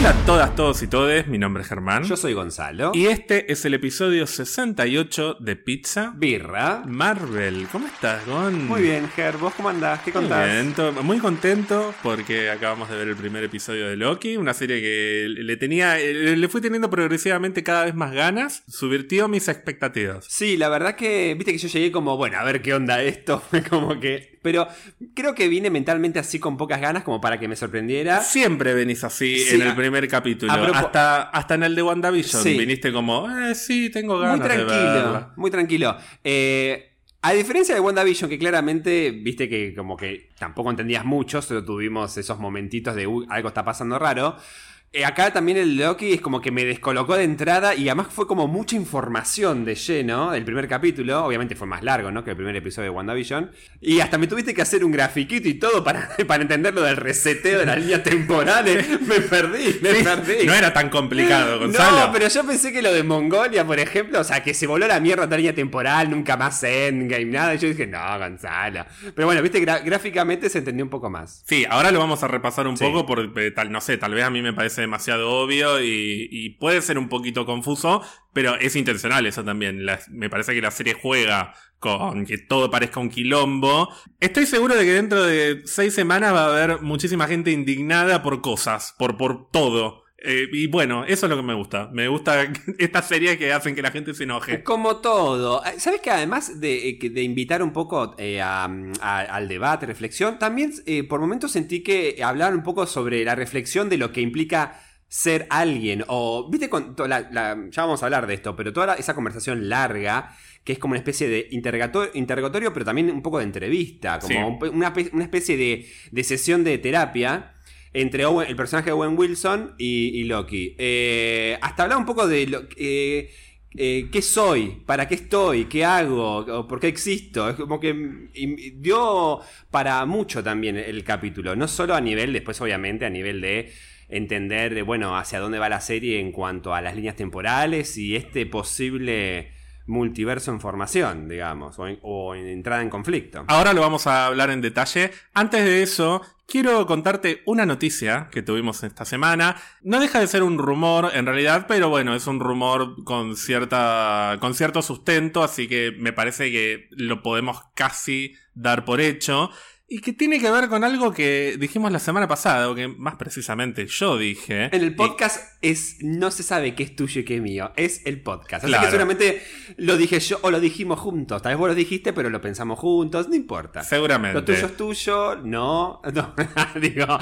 Hola a todas, todos y todes, mi nombre es Germán. Yo soy Gonzalo. Y este es el episodio 68 de Pizza Birra. Marvel. ¿Cómo estás, Gon? Muy bien, Ger. ¿Vos cómo andás? ¿Qué Muy contás? bien, to- muy contento porque acabamos de ver el primer episodio de Loki, una serie que le tenía, le le fui teniendo progresivamente cada vez más ganas, subvirtió mis expectativas. Sí, la verdad que, viste que yo llegué como, bueno, a ver qué onda esto. Como que. Pero creo que vine mentalmente así con pocas ganas como para que me sorprendiera. Siempre venís así Sí, en el primer capítulo. Hasta, hasta en el de WandaVision Sí. viniste como, eh, sí, tengo ganas Muy de tranquilo, verla. muy tranquilo. Eh, a diferencia de WandaVision, que claramente, viste que como que tampoco entendías mucho, solo tuvimos esos momentitos de "Uy, algo está pasando raro. Eh, acá también el Loki es como que me descolocó de entrada y además fue como mucha información de lleno el primer capítulo. Obviamente fue más largo, ¿no? Que el primer episodio de WandaVision. Y hasta me tuviste que hacer un grafiquito y todo para, para entender lo del reseteo de las líneas temporales. Me perdí, me perdí. No era tan complicado, Gonzalo. No, pero yo pensé que lo de Mongolia, por ejemplo, o sea, que se voló la mierda otra línea temporal, nunca más Endgame, nada. Y yo dije, no, Gonzalo. Pero bueno, viste, gra- gráficamente se entendió un poco más. Sí, ahora lo vamos a repasar un Sí. poco porque tal, no sé, tal vez a mí me parece demasiado obvio y, puede ser un poquito confuso, pero es intencional eso también. Me parece que la serie juega con que todo parezca un quilombo. Estoy seguro de que dentro de seis semanas va a haber muchísima gente indignada por cosas, por, por todo. Eh, y bueno, eso es lo que me gusta. Me gusta estas series que hacen que la gente se enoje. Como todo. Eh, ¿Sabes que además de, eh, de invitar un poco eh, a- a- al debate, reflexión, también eh, por momentos sentí que hablaban un poco sobre la reflexión de lo que implica ser alguien? O, viste, con la- la- ya vamos a hablar de esto, pero toda la- esa conversación larga, que es como una especie de interrogator- interrogatorio, pero también un poco de entrevista, como Sí. una, una especie de, de sesión de terapia entre Owen- el personaje de Owen Wilson y, Loki. Eh, hasta hablar un poco de lo eh, eh, qué soy, para qué estoy, qué hago, por qué existo. Es como que dio para mucho también el capítulo, no solo a nivel, después obviamente a nivel de entender, de, bueno, hacia dónde va la serie en cuanto a las líneas temporales y este posible multiverso en formación, digamos, o en, entrada en conflicto. Ahora lo vamos a hablar en detalle. Antes de eso, quiero contarte una noticia que tuvimos esta semana. No deja de ser un rumor en realidad, pero bueno, es un rumor con cierta con cierto sustento, así que me parece que lo podemos casi dar por hecho. Y que tiene que ver con algo que dijimos la semana pasada, o que más precisamente yo dije. En el Y- podcast es no se sabe qué es tuyo y qué es mío, es el podcast. Así Claro. que seguramente lo dije yo o lo dijimos juntos. Tal vez vos lo dijiste, pero lo pensamos juntos, no importa. seguramente. Lo tuyo es tuyo, no, no, digo,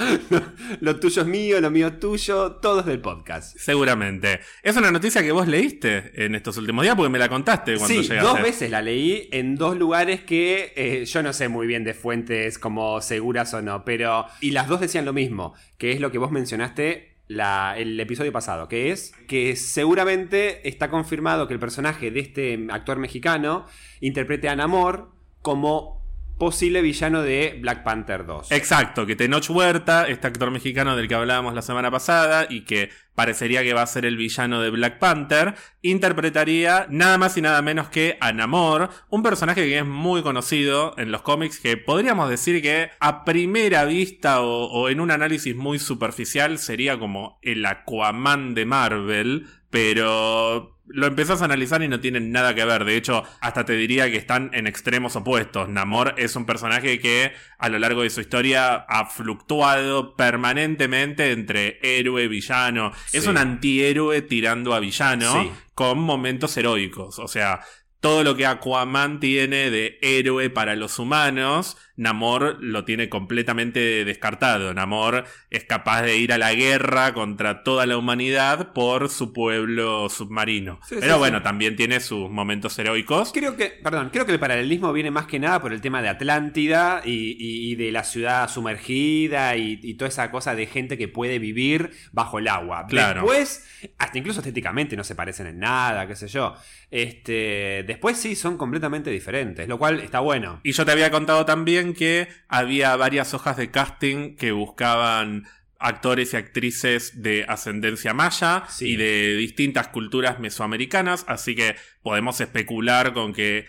lo tuyo es mío, lo mío es tuyo, todo es del podcast. Seguramente. Es una noticia que vos leíste en estos últimos días porque me la contaste cuando Sí, llegaste. dos veces la leí en dos lugares que eh, yo no sé muy bien de fuentes como seguras o no, pero... Y las dos decían lo mismo, que es lo que vos mencionaste el episodio pasado, que es que seguramente está confirmado que el personaje de este actor mexicano interprete a Namor como posible villano de Black Panther 2. Exacto, que Tenoch Huerta, este actor mexicano del que hablábamos la semana pasada y que parecería que va a ser el villano de Black Panther, interpretaría nada más y nada menos que a Namor, un personaje que es muy conocido en los cómics, que podríamos decir que a primera vista o, o en un análisis muy superficial sería como el Aquaman de Marvel, pero lo empezás a analizar y no tienen nada que ver. De hecho, hasta te diría que están en extremos opuestos. Namor es un personaje que a lo largo de su historia ha fluctuado permanentemente entre héroe villano. Es un antihéroe tirando a villano Sí. con momentos heroicos. O sea, todo lo que Aquaman tiene de héroe para los humanos, Namor lo tiene completamente descartado. Namor es capaz de ir a la guerra contra toda la humanidad por su pueblo submarino. Sí, Pero sí. bueno, también tiene sus momentos heroicos. Creo que, perdón, creo que el paralelismo viene más que nada por el tema de Atlántida y, y- y de la ciudad sumergida y, y toda esa cosa de gente que puede vivir bajo el agua. Claro. Después, hasta incluso estéticamente no se parecen en nada, qué sé yo. Este, después sí son completamente diferentes, lo cual está bueno. Y yo te había contado también que había varias hojas de casting que buscaban actores y actrices de ascendencia maya Sí. y de distintas culturas mesoamericanas, así que podemos especular con que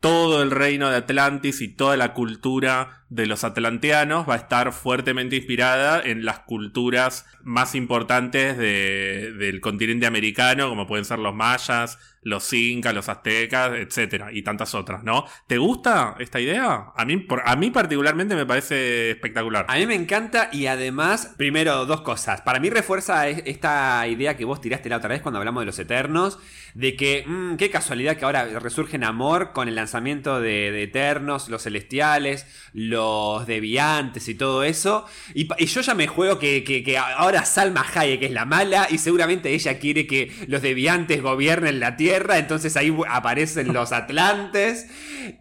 todo el reino de Atlantis y toda la cultura de los atlanteanos va a estar fuertemente inspirada en las culturas más importantes de- del continente americano, como pueden ser los mayas, los incas, los aztecas, etcétera, y tantas otras, ¿no? ¿Te gusta esta idea? A mí, por- a mí particularmente me parece espectacular. A mí me encanta y además, primero, dos cosas. Para mí refuerza es- esta idea que vos tiraste la otra vez cuando hablamos de los Eternos, de que, mm, qué casualidad que ahora resurge en amor con el lanzamiento de, de Eternos, los Celestiales, los Deviantes y todo eso. Y, y yo ya me juego que, que- que ahora Salma Hayek es la mala y seguramente ella quiere que los Deviantes gobiernen la Tierra, entonces ahí aparecen los Atlantes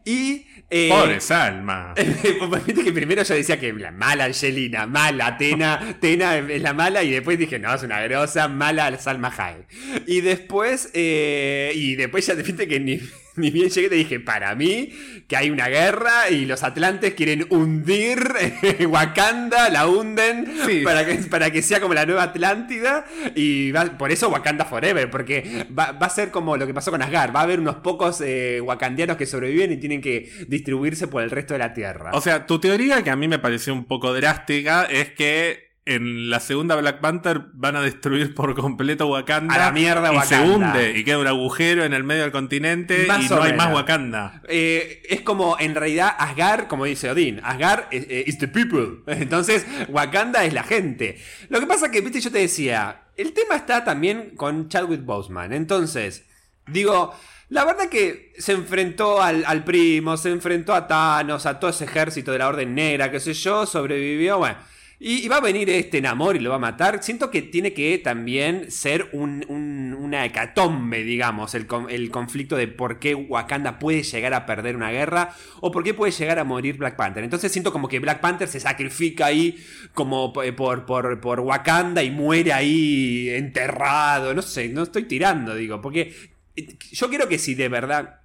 y... eh, Pobre Salma. Viste que primero yo decía que la mala Angelina, mala Atena, Atena es la mala y después dije, no, es una grosa, mala Salma Hayek. Y después, eh, y después ya viste que ni, ni bien llegué te dije, para mí, que hay una guerra y los atlantes quieren hundir eh, Wakanda, la hunden Sí. para, que, para que sea como la nueva Atlántida y va- por eso Wakanda Forever, porque va, va a ser como lo que pasó con Asgard, va a haber unos pocos eh, wakandianos que sobreviven y tienen que distribuirse por el resto de la Tierra. O sea, tu teoría, que a mí me pareció un poco drástica, es que en la segunda Black Panther van a destruir por completo Wakanda. A la mierda y se Wakanda. hunde y queda un agujero en el medio del continente Más y no hay más Wakanda. Eh, es como en realidad Asgard, como dice Odín, Asgard is, eh, is the people. Entonces, Wakanda es la gente. Lo que pasa que, viste, yo te decía, el tema está también con Chadwick Boseman. Entonces, digo, la verdad que se enfrentó al, al primo, se enfrentó a Thanos, a todo ese ejército de la Orden Negra, qué sé yo, sobrevivió, bueno. Y, va a venir este Namor y lo va a matar. Siento que tiene que también ser un- un- una hecatombe, digamos, el, el conflicto de por qué Wakanda puede llegar a perder una guerra o por qué puede llegar a morir Black Panther. Entonces siento como que Black Panther se sacrifica ahí como por, por, por Wakanda y muere ahí enterrado. No sé, no estoy tirando, digo, porque eh, yo quiero que si de verdad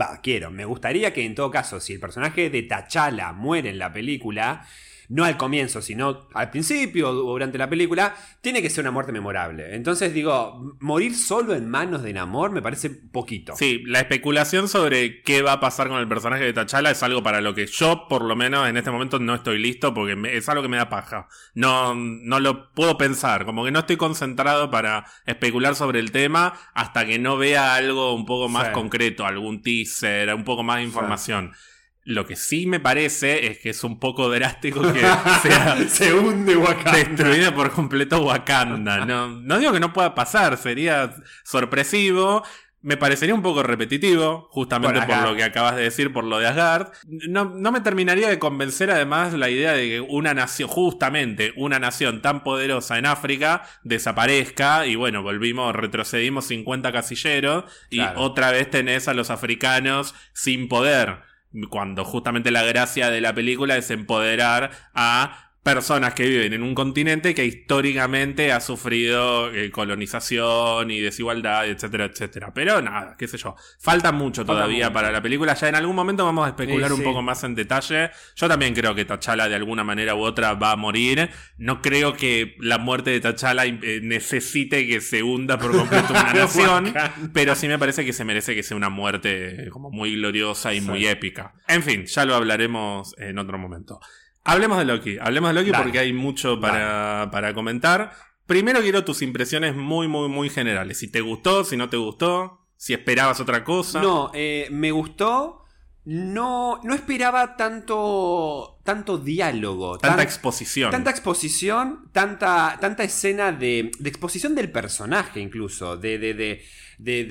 Va, quiero. Me gustaría que en todo caso, si el personaje de T'Challa muere en la película, no al comienzo, sino al principio o durante la película, tiene que ser una muerte memorable. Entonces digo, morir solo en manos de Namor me parece poquito. Sí, la especulación sobre qué va a pasar con el personaje de T'Challa es algo para lo que yo, por lo menos en este momento, no estoy listo porque es algo que me da paja. No, no lo puedo pensar, como que no estoy concentrado para especular sobre el tema hasta que no vea algo un poco más Sí. concreto, algún teaser, un poco más de información. Lo que sí me parece es que es un poco drástico que sea Se hunde Wakanda. destruida por completo Wakanda. No, no digo que no pueda pasar, sería sorpresivo. Me parecería un poco repetitivo, justamente Por lo que acabas de decir, por lo de Asgard. No, no me terminaría de convencer además la idea de que una nación, justamente una nación tan poderosa en África, desaparezca y bueno, volvimos, retrocedimos 50 casilleros y Claro. otra vez tenés a los africanos sin poder cuando justamente la gracia de la película es empoderar a personas que viven en un continente que históricamente ha sufrido eh, colonización y desigualdad, etcétera, etcétera. Pero nada, qué sé yo. Falta mucho Falta todavía mucho. para la película. Ya en algún momento vamos a especular Sí, un sí. poco más en detalle. Yo también creo que T'Challa de alguna manera u otra va a morir. No creo que la muerte de T'Challa eh, necesite que se hunda por completo una nación. Pero sí me parece que se merece que sea una muerte como muy gloriosa y Sí. muy épica. En fin, ya lo hablaremos en otro momento. Hablemos de Loki. Hablemos de Loki Dale. porque hay mucho para, para comentar. Primero quiero tus impresiones muy, muy, muy generales. Si te gustó, si no te gustó, si esperabas otra cosa. No, eh, me gustó. No, no esperaba tanto, tanto diálogo. Tanta tan- exposición. Tanta exposición, tanta, tanta escena de, de exposición del personaje incluso, de, de, de, de,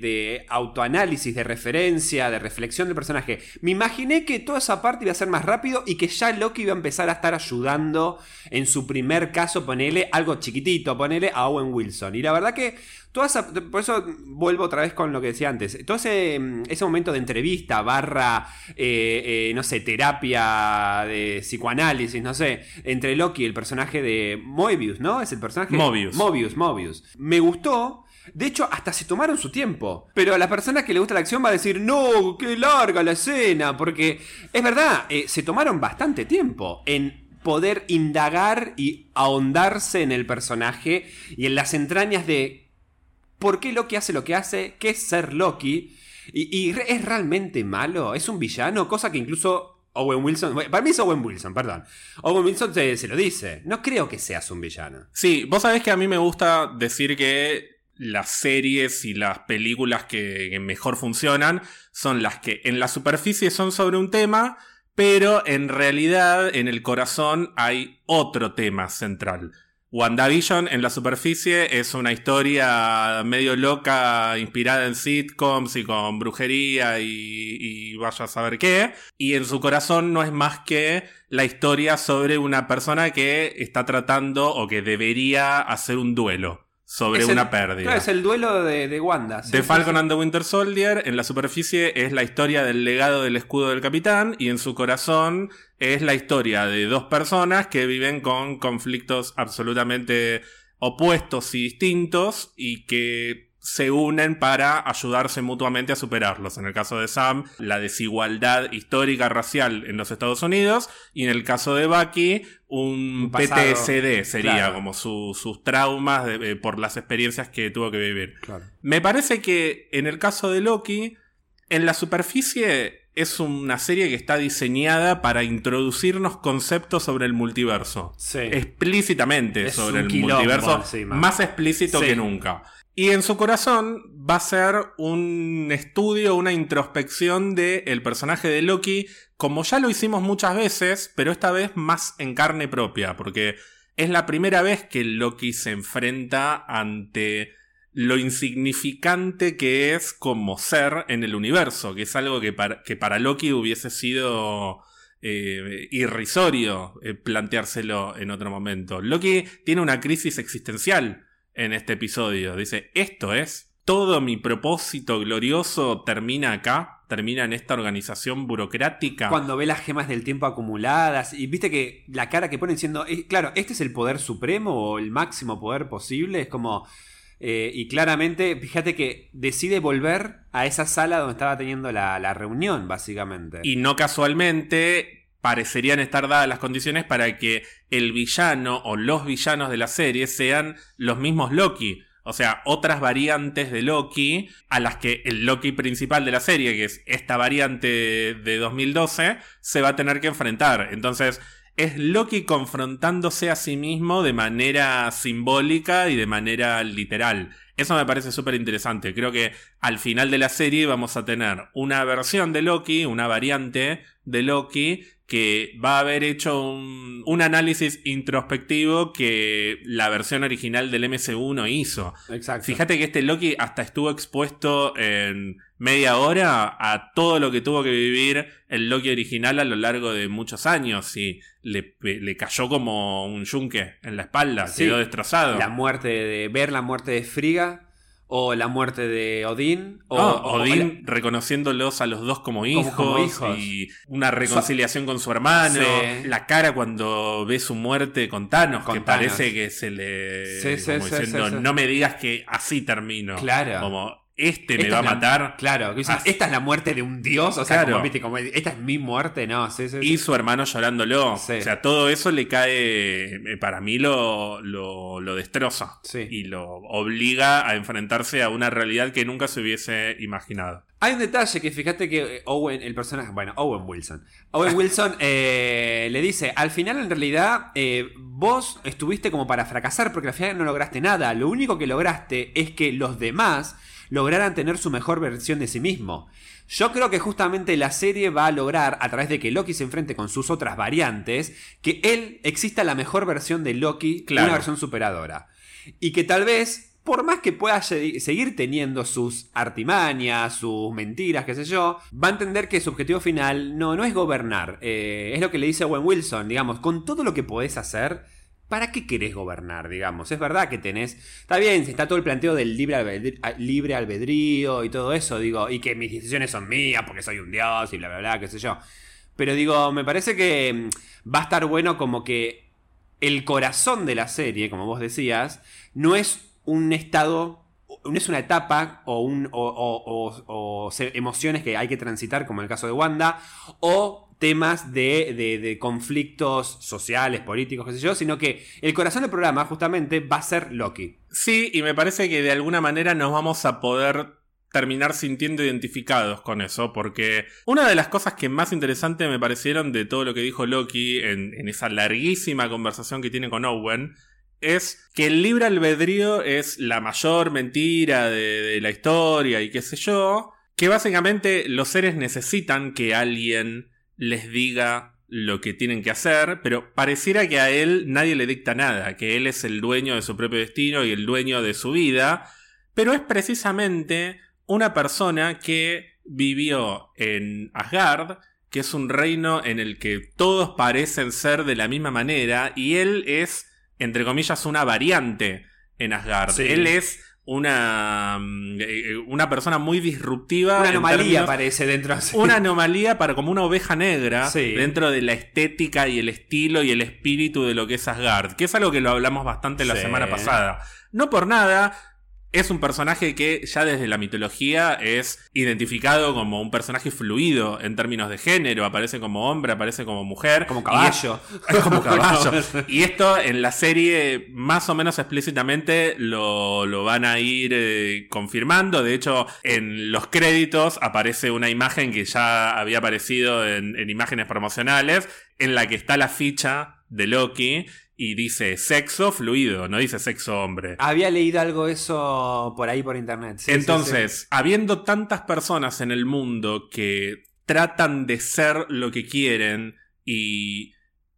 de, autoanálisis, de referencia, de reflexión del personaje. Me imaginé que toda esa parte iba a ser más rápido y que ya Loki iba a empezar a estar ayudando en su primer caso, ponele algo chiquitito, ponele a Owen Wilson. Y la verdad que toda esa, por eso vuelvo otra vez con lo que decía antes, todo ese, ese momento de entrevista barra, eh, eh, no sé, terapia de psicoanálisis, no sé, entre Loki y el personaje de Moebius, ¿no? Es el personaje... Mobius. Mobius, Mobius. Me gustó. De hecho, hasta se tomaron su tiempo. Pero a la persona que le gusta la acción va a decir, no, qué larga la escena. Porque es verdad, eh, se tomaron bastante tiempo en poder indagar y ahondarse en el personaje y en las entrañas de por qué Loki hace lo que hace, qué es ser Loki. Y, es realmente malo, es un villano, cosa que incluso Owen Wilson, para mí es Owen Wilson, perdón. Owen Wilson se, se lo dice. No creo que seas un villano. Sí, vos sabés que a mí me gusta decir que las series y las películas que mejor funcionan son las que en la superficie son sobre un tema, pero en realidad en el corazón hay otro tema central. WandaVision en la superficie es una historia medio loca, inspirada en sitcoms y con brujería y, vaya a saber qué. Y en su corazón no es más que la historia sobre una persona que está tratando o que debería hacer un duelo sobre Es el- una pérdida. Claro, es el duelo de, de Wanda. sí, sí, Falcon and the Winter Soldier en la superficie es la historia del legado del escudo del capitán y en su corazón es la historia de dos personas que viven con conflictos absolutamente opuestos y distintos y que se unen para ayudarse mutuamente a superarlos. En el caso de Sam, la desigualdad histórica racial en los Estados Unidos y en el caso de Bucky, un, pasado, PTSD sería claro. como su- sus traumas de- eh, por las experiencias que tuvo que vivir. Claro. Me parece que en el caso de Loki, en la superficie es una serie que está diseñada para introducirnos conceptos sobre el multiverso. Sí. Explícitamente Es sobre el multiverso. encima. Más explícito Sí. que nunca. Y en su corazón va a ser un estudio, una introspección del personaje de Loki, como ya lo hicimos muchas veces, pero esta vez más en carne propia, porque es la primera vez que Loki se enfrenta ante lo insignificante que es como ser en el universo, que es algo que para, que para Loki hubiese sido eh, irrisorio eh, planteárselo en otro momento. Loki tiene una crisis existencial en este episodio. Dice, esto es, todo mi propósito glorioso termina acá, termina en esta organización burocrática. Cuando ve las gemas del tiempo acumuladas y viste que la cara que ponen diciendo, eh, claro, este es el poder supremo o el máximo poder posible, es como... eh, y claramente, fíjate que decide volver a esa sala donde estaba teniendo la, la reunión, básicamente. Y no casualmente parecerían estar dadas las condiciones para que el villano o los villanos de la serie sean los mismos Loki. O sea, otras variantes de Loki a las que el Loki principal de la serie, que es esta variante de 2012, se va a tener que enfrentar. Entonces, es Loki confrontándose a sí mismo de manera simbólica y de manera literal. Eso me parece súper interesante. Creo que al final de la serie vamos a tener una versión de Loki, una variante de Loki, que va a haber hecho un, un análisis introspectivo que la versión original del MCU no hizo. Exacto. Fíjate que este Loki hasta estuvo expuesto en media hora a todo lo que tuvo que vivir el Loki original a lo largo de muchos años y le, le cayó como un yunque en la espalda, Sí. quedó destrozado. La muerte de. ver la muerte de Frigga. O la muerte de Odín. O, No, o Odín reconociéndolos a los dos como hijos, como hijos. y una reconciliación con su hermano, Sí. la cara cuando ve su muerte con Thanos, Con que Thanos. parece que se le Sí, como sí, diciendo, no me digas que así termino. Claro. Como este Esta me va a la- matar. Claro, que esta es la muerte de un dios. O sea, Claro. como, viste, como, esta es mi muerte, no, sí, sí, sí. Y su hermano llorándolo. O sea, todo eso le cae. eh, Para mí lo, lo, lo destroza. Sí. Y lo obliga a enfrentarse a una realidad que nunca se hubiese imaginado. Hay un detalle que fíjate que eh, Owen, el personaje, bueno, Owen Wilson. Owen Wilson eh, le dice, al final en realidad eh, vos estuviste como para fracasar porque al final no lograste nada. Lo único que lograste es que los demás lograran tener su mejor versión de sí mismo. Yo creo que justamente la serie va a lograr, a través de que Loki se enfrente con sus otras variantes, que él exista la mejor versión de Loki, Claro. una versión superadora. Y que tal vez, por más que pueda se- seguir teniendo sus artimañas, sus mentiras, qué sé yo, va a entender que su objetivo final no, no es gobernar. Eh, es lo que le dice Owen Wilson, digamos, con todo lo que podés hacer. ¿Para qué querés gobernar, digamos? Es verdad que tenés... Está bien, está todo el planteo del libre albedrío, libre albedrío y todo eso, digo, y que mis decisiones son mías porque soy un dios y bla, bla, bla, qué sé yo. Pero digo, me parece que mm, va a estar bueno como que el corazón de la serie, como vos decías, no es un estado, no es una etapa o, un, o, emociones que hay que transitar, como en el caso de Wanda, o temas de, de- conflictos sociales, políticos, qué sé yo, sino que el corazón del programa justamente va a ser Loki. Sí, y me parece que de alguna manera nos vamos a poder terminar sintiendo identificados con eso, porque una de las cosas que más interesante me parecieron de todo lo que dijo Loki en, en esa larguísima conversación que tiene con Owen, es que el libre albedrío es la mayor mentira de, de la historia y qué sé yo, que básicamente los seres necesitan que alguien les diga lo que tienen que hacer, pero pareciera que a él nadie le dicta nada, que él es el dueño de su propio destino y el dueño de su vida, pero es precisamente una persona que vivió en Asgard, que es un reino en el que todos parecen ser de la misma manera, y él es, entre comillas, una variante en Asgard. Sí. Él es una, mm, eh, una persona muy disruptiva. Una anomalía términos- parece dentro de una anomalía para como una oveja negra Sí. dentro de la estética y el estilo y el espíritu de lo que es Asgard, que es algo que lo hablamos bastante la Sí. semana pasada. No por nada, es un personaje que ya desde la mitología es identificado como un personaje fluido en términos de género, aparece como hombre, aparece como mujer. como y caballo. es como caballo. Y esto en la serie más o menos explícitamente lo, lo van a ir eh, confirmando. De hecho, en los créditos aparece una imagen que ya había aparecido en, en imágenes promocionales, en la que está la ficha de Loki y dice sexo fluido, no dice sexo hombre. Había leído algo eso por ahí por internet. Sí, sí, Entonces, habiendo tantas personas en el mundo que tratan de ser lo que quieren y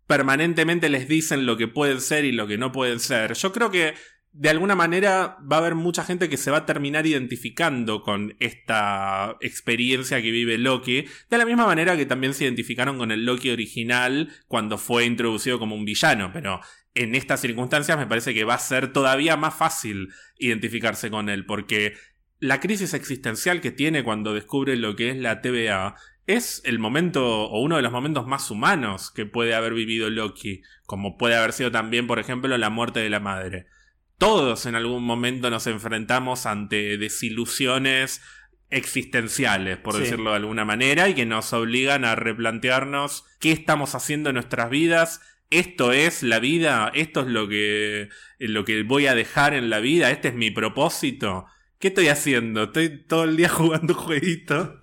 permanentemente les dicen lo que pueden ser y lo que no pueden ser, yo creo que de alguna manera va a haber mucha gente que se va a terminar identificando con esta experiencia que vive Loki, de la misma manera que también se identificaron con el Loki original cuando fue introducido como un villano, pero en estas circunstancias me parece que va a ser todavía más fácil identificarse con él, porque la crisis existencial que tiene cuando descubre lo que es la TVA es el momento o uno de los momentos más humanos que puede haber vivido Loki, como puede haber sido también, por ejemplo, la muerte de la madre. Todos en algún momento nos enfrentamos ante desilusiones existenciales, por Sí. decirlo de alguna manera, y que nos obligan a replantearnos qué estamos haciendo en nuestras vidas. Esto es la vida, esto es lo que, lo que voy a dejar en la vida, este es mi propósito. ¿Qué estoy haciendo? Estoy todo el día jugando jueguitos.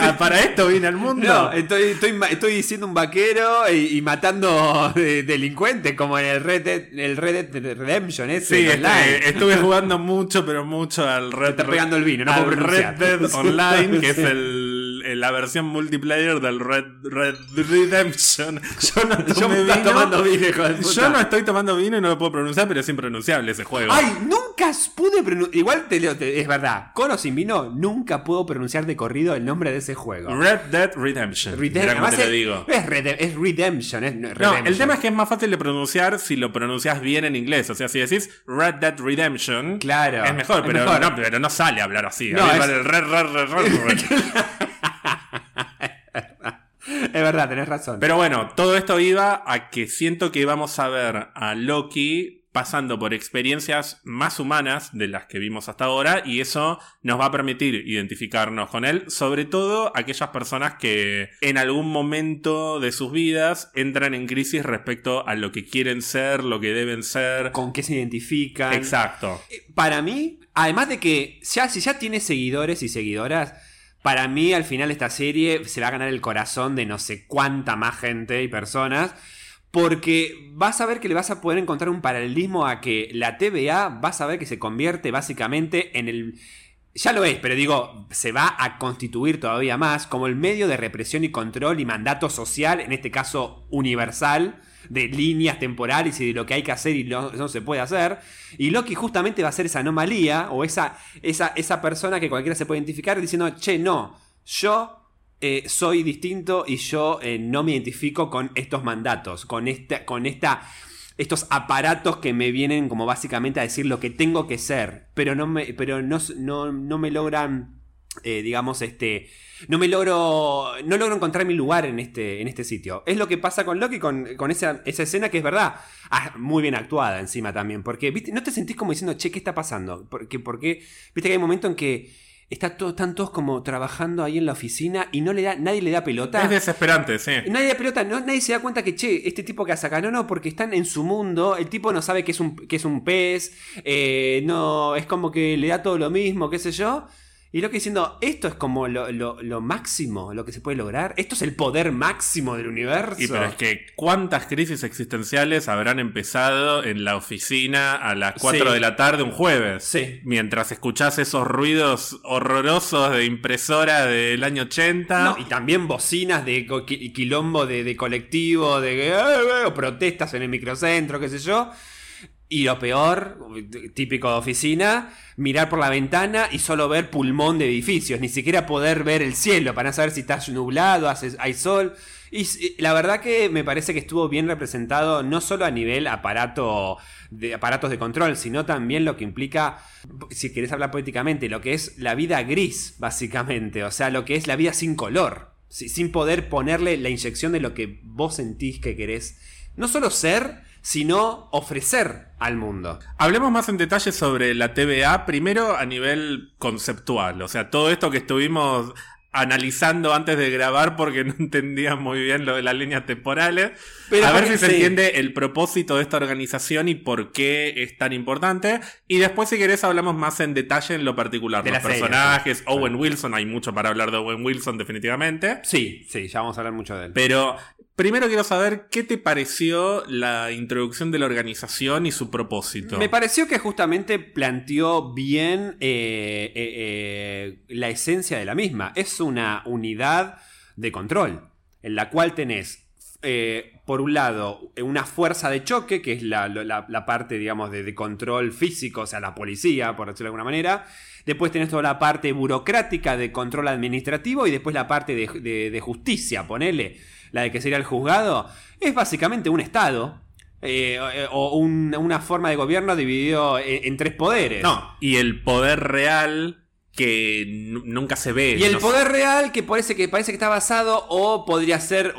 Ah, Para esto vine al mundo. No, estoy, estoy, estoy siendo un vaquero y, y matando delincuentes como en el Red Dead, el Red Dead Redemption ese Sí, online. este, estuve jugando mucho, pero mucho al Red está pegando el vino, no al puedo Red. Dead Online, que es el, el- la versión multiplayer del Red, Red Redemption. Yo no Yo me vino. tomando vino, hijo de puta. Yo no estoy tomando vino y no lo puedo pronunciar, pero es impronunciable ese juego. Ay, nunca pude pronunciar. Igual te leo, te- es verdad. Con o sin vino, nunca puedo pronunciar de corrido el nombre de ese juego. Red Dead Redemption. Redem- Mirá cómo además te lo es, digo. Es, Redem- es Redemption, es No, Redemption. el tema es que es más fácil de pronunciar si lo pronuncias bien en inglés. O sea, si decís Red Dead Redemption, Claro, es mejor, pero, mejor. No, pero no sale hablar así. No, es- el red, red, red, red. Es verdad, tenés razón. Pero bueno, todo esto iba a que siento que vamos a ver a Loki pasando por experiencias más humanas de las que vimos hasta ahora y eso nos va a permitir identificarnos con él, sobre todo aquellas personas que en algún momento de sus vidas entran en crisis respecto a lo que quieren ser, lo que deben ser. ¿Con qué se identifican? Exacto. Eh, Para mí, además de que ya, si ya tiene seguidores y seguidoras, para mí al final esta serie se va a ganar el corazón de no sé cuánta más gente y personas. Porque vas a ver que le vas a poder encontrar un paralelismo a que la TVA vas a ver que se convierte básicamente en el... Ya lo es, pero digo, se va a constituir todavía más como el medio de represión y control y mandato social, en este caso universal, de líneas temporales y de lo que hay que hacer y no se puede hacer. Y Loki justamente va a ser esa anomalía o esa, esa, esa persona que cualquiera se puede identificar diciendo, che, no, yo eh, soy distinto y yo eh, no me identifico con estos mandatos, con esta, con esta, estos aparatos que me vienen como básicamente a decir lo que tengo que ser, pero no me, pero no, no, no me logran, eh, digamos, este, no me logro, no logro encontrar mi lugar en este, en este sitio. Es lo que pasa con Loki, con, con esa, esa escena que es verdad, ah, muy bien actuada encima también, porque, viste, no te sentís como diciendo, che, ¿qué está pasando? Porque, porque, viste que hay un momento en que Está todo, están todos como trabajando ahí en la oficina y no le da, nadie le da pelota. Es desesperante, sí. Nadie le da pelota, no, nadie se da cuenta que, che, este tipo que hace acá, no, no, porque están en su mundo, el tipo no sabe que es un, que es un pez, eh, no, es como que le da todo lo mismo, qué sé yo. Y Loki diciendo, esto es como lo, lo- lo máximo, lo que se puede lograr. Esto es el poder máximo del universo. Y pero es que cuántas crisis existenciales habrán empezado en la oficina a las 4 Sí. de la tarde un jueves. Sí. Mientras escuchás esos ruidos horrorosos de impresora del año 80. No, y también bocinas de quilombo de, de colectivo, de eh, eh, protestas en el microcentro, qué sé yo. Y lo peor, típico de oficina, mirar por la ventana y solo ver pulmón de edificios, ni siquiera poder ver el cielo para saber si está nublado, hay sol. Y la verdad que me parece que estuvo bien representado no solo a nivel aparato de aparatos de control, sino también lo que implica, si querés hablar poéticamente, lo que es la vida gris, básicamente, o sea, lo que es la vida sin color, si- sin poder ponerle la inyección de lo que vos sentís que querés, no solo ser, sino ofrecer al mundo. Hablemos más en detalle sobre la TVA, primero a nivel conceptual, o sea, todo esto que estuvimos analizando antes de grabar porque no entendía muy bien lo de las líneas temporales. Pero a ver si se entiende el propósito de esta organización y por qué es tan importante. Y después, si querés, hablamos más en detalle en lo particular. De Los serie, personajes, sí. Owen Wilson, hay mucho para hablar de Owen Wilson definitivamente. Sí, sí, ya vamos a hablar mucho de él. Pero primero quiero saber qué te pareció la introducción de la organización y su propósito. Me pareció que justamente planteó bien eh, eh, eh, la esencia de la misma. Es una unidad de control, en la cual tenés, por un lado, una fuerza de choque, que es la, parte, digamos, de, de control físico, o sea, la policía, por decirlo de alguna manera. Después tenés toda la parte burocrática de control administrativo y después la parte de- de justicia, ponele, la de que sería el juzgado. Es básicamente un Estado. eh, eh, o un- una forma de gobierno dividido en, en tres poderes. No, y el poder real que nu- nunca se ve. Y el no sé. poder real que parece que parece que está basado o podría ser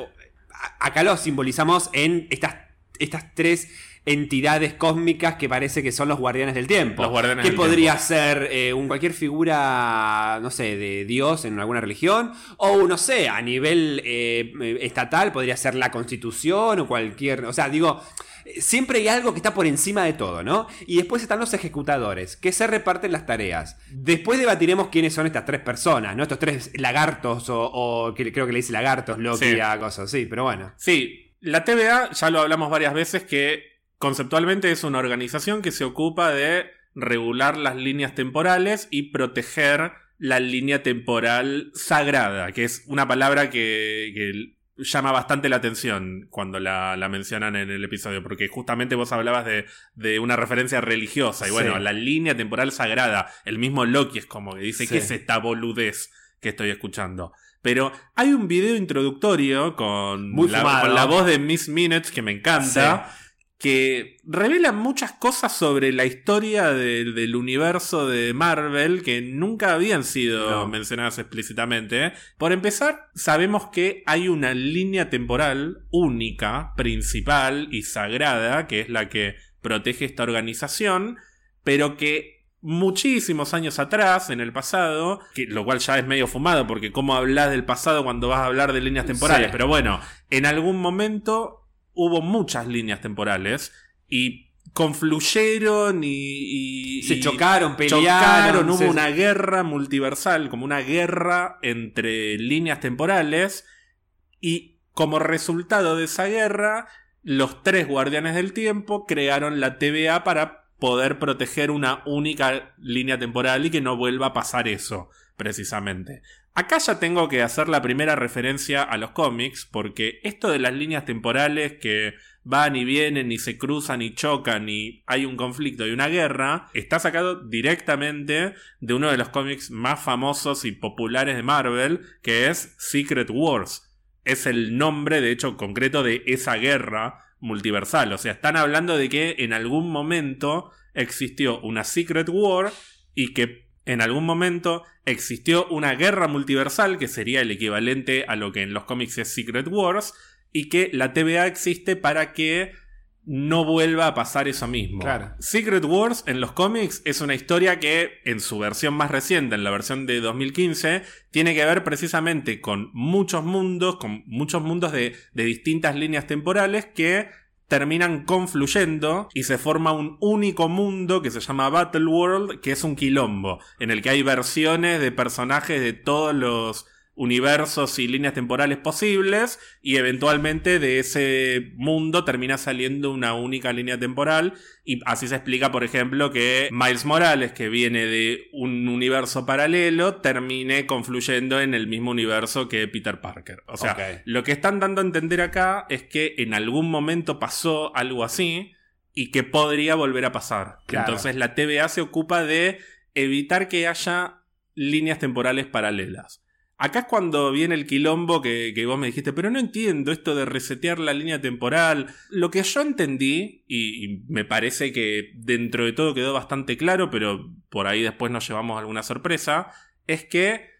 acá lo simbolizamos en estas estas tres entidades cósmicas que parece que son los guardianes del tiempo. Los guardianes que del podría tiempo. ser eh, un cualquier figura, no sé, de Dios en alguna religión o no sé, a nivel eh, estatal podría ser la Constitución o cualquier, o sea, digo, Siempre hay algo que está por encima de todo, ¿no? Y después están los ejecutadores, que se reparten las tareas. Después debatiremos quiénes son estas tres personas, ¿no? Estos tres lagartos, o, o que creo que le dice lagartos, Loki, Sí. a cosas así, pero bueno. Sí, la TVA, ya lo hablamos varias veces, que conceptualmente es una organización que se ocupa de regular las líneas temporales y proteger la línea temporal sagrada, que es una palabra que, que llama bastante la atención cuando la, la mencionan en el episodio, porque justamente vos hablabas de, de una referencia religiosa, y bueno, Sí. la línea temporal sagrada, el mismo Loki es como que dice Sí. que es esta boludez que estoy escuchando. Pero hay un video introductorio con, Muy la, con la voz de Miss Minutes que me encanta. Que revela muchas cosas sobre la historia de- del universo de Marvel que nunca habían sido No. mencionadas explícitamente. Por empezar, sabemos que hay una línea temporal única, principal y sagrada, que es la que protege esta organización, pero que muchísimos años atrás, en el pasado, que, lo cual ya es medio fumado, porque cómo hablas del pasado cuando vas a hablar de líneas temporales, Sí. pero bueno, en algún momento hubo muchas líneas temporales y confluyeron y... y- Se chocaron, pelearon. chocaron, hubo se- una guerra multiversal, como una guerra entre líneas temporales y como resultado de esa guerra, los tres guardianes del tiempo crearon la TVA para poder proteger una única línea temporal y que no vuelva a pasar eso, precisamente. Acá ya tengo que hacer la primera referencia a los cómics, porque esto de las líneas temporales que van y vienen y se cruzan y chocan y hay un conflicto y una guerra, está sacado directamente de uno de los cómics más famosos y populares de Marvel, que es Secret Wars. Es el nombre, de hecho, concreto de esa guerra multiversal. O sea, están hablando de que en algún momento existió una Secret War y que en algún momento existió una guerra multiversal, que sería el equivalente a lo que en los cómics es Secret Wars, y que la TVA existe para que no vuelva a pasar eso mismo. Claro. Secret Wars en los cómics es una historia que en su versión más reciente, en la versión de 2015, tiene que ver precisamente con muchos mundos, con muchos mundos de, de distintas líneas temporales que terminan confluyendo y se forma un único mundo que se llama Battle World, que es un quilombo, en el que hay versiones de personajes de todos los universos y líneas temporales posibles y eventualmente de ese mundo termina saliendo una única línea temporal y así se explica por ejemplo que Miles Morales que viene de un universo paralelo termine confluyendo en el mismo universo que Peter Parker. O sea, lo que están dando a entender acá es que en algún momento pasó algo así y que podría volver a pasar. Entonces la TVA se ocupa de evitar que haya líneas temporales paralelas. Acá es cuando viene el quilombo que, vos me dijiste, pero no entiendo esto de resetear la línea temporal. Lo que yo entendí, y, me parece que dentro de todo quedó bastante claro, pero por ahí después nos llevamos alguna sorpresa, es que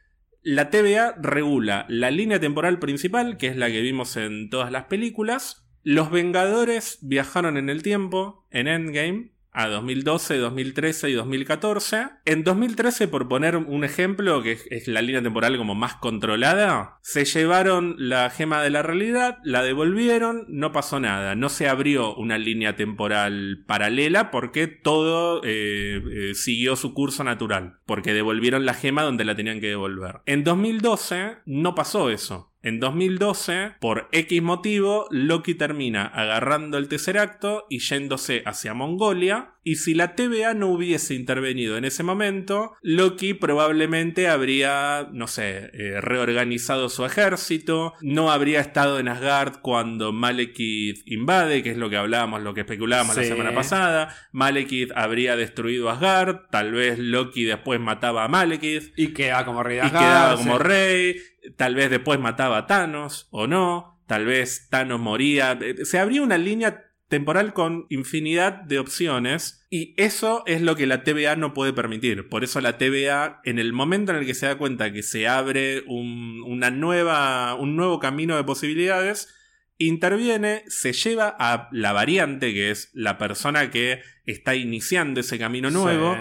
la TVA regula la línea temporal principal, que es la que vimos en todas las películas. Los Vengadores viajaron en el tiempo, en Endgame, a 2012, 2013 y 2014. En 2013, por poner un ejemplo, que es la línea temporal como más controlada, se llevaron la gema de la realidad, la devolvieron, no pasó nada, no se abrió una línea temporal paralela porque todo eh, eh, siguió su curso natural, porque devolvieron la gema donde la tenían que devolver. En 2012 no pasó eso. En 2012, por X motivo, Loki termina agarrando el Tesseracto y yéndose hacia Mongolia. Y si la TVA no hubiese intervenido en ese momento, Loki probablemente habría, no sé, eh, reorganizado su ejército, no habría estado en Asgard cuando Malekith invade, que es lo que hablábamos, lo que especulábamos la semana pasada. Malekith habría destruido Asgard, tal vez Loki después mataba a Malekith. Y quedaba como rey de Asgard. Y quedaba como rey Tal vez después mataba a Thanos o no. Tal vez Thanos moría. Se abría una línea temporal con infinidad de opciones y eso es lo que la TVA no puede permitir. Por eso la TVA, en el momento en el que se da cuenta que se abre un, una nueva, un nuevo camino de posibilidades, interviene, se lleva a la variante, que es la persona que está iniciando ese camino nuevo,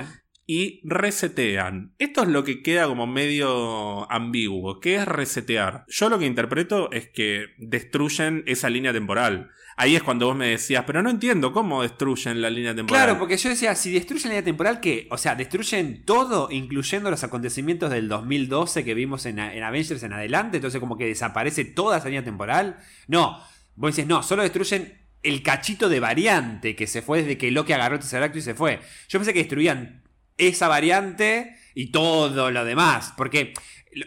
y resetean. Esto es lo que queda como medio ambiguo. ¿Qué es resetear? Yo lo que interpreto es que destruyen esa línea temporal. Ahí es cuando vos me decías, pero no entiendo cómo destruyen la línea temporal. Claro, porque yo decía, si destruyen la línea temporal, ¿qué? O sea, destruyen todo, incluyendo los acontecimientos del 2012 que vimos en, Avengers en adelante, entonces como que desaparece toda esa línea temporal. No, vos decís, no, solo destruyen el cachito de variante que se fue desde que Loki agarró el Tesseract y se fue. Yo pensé que destruían esa variante y todo lo demás. Porque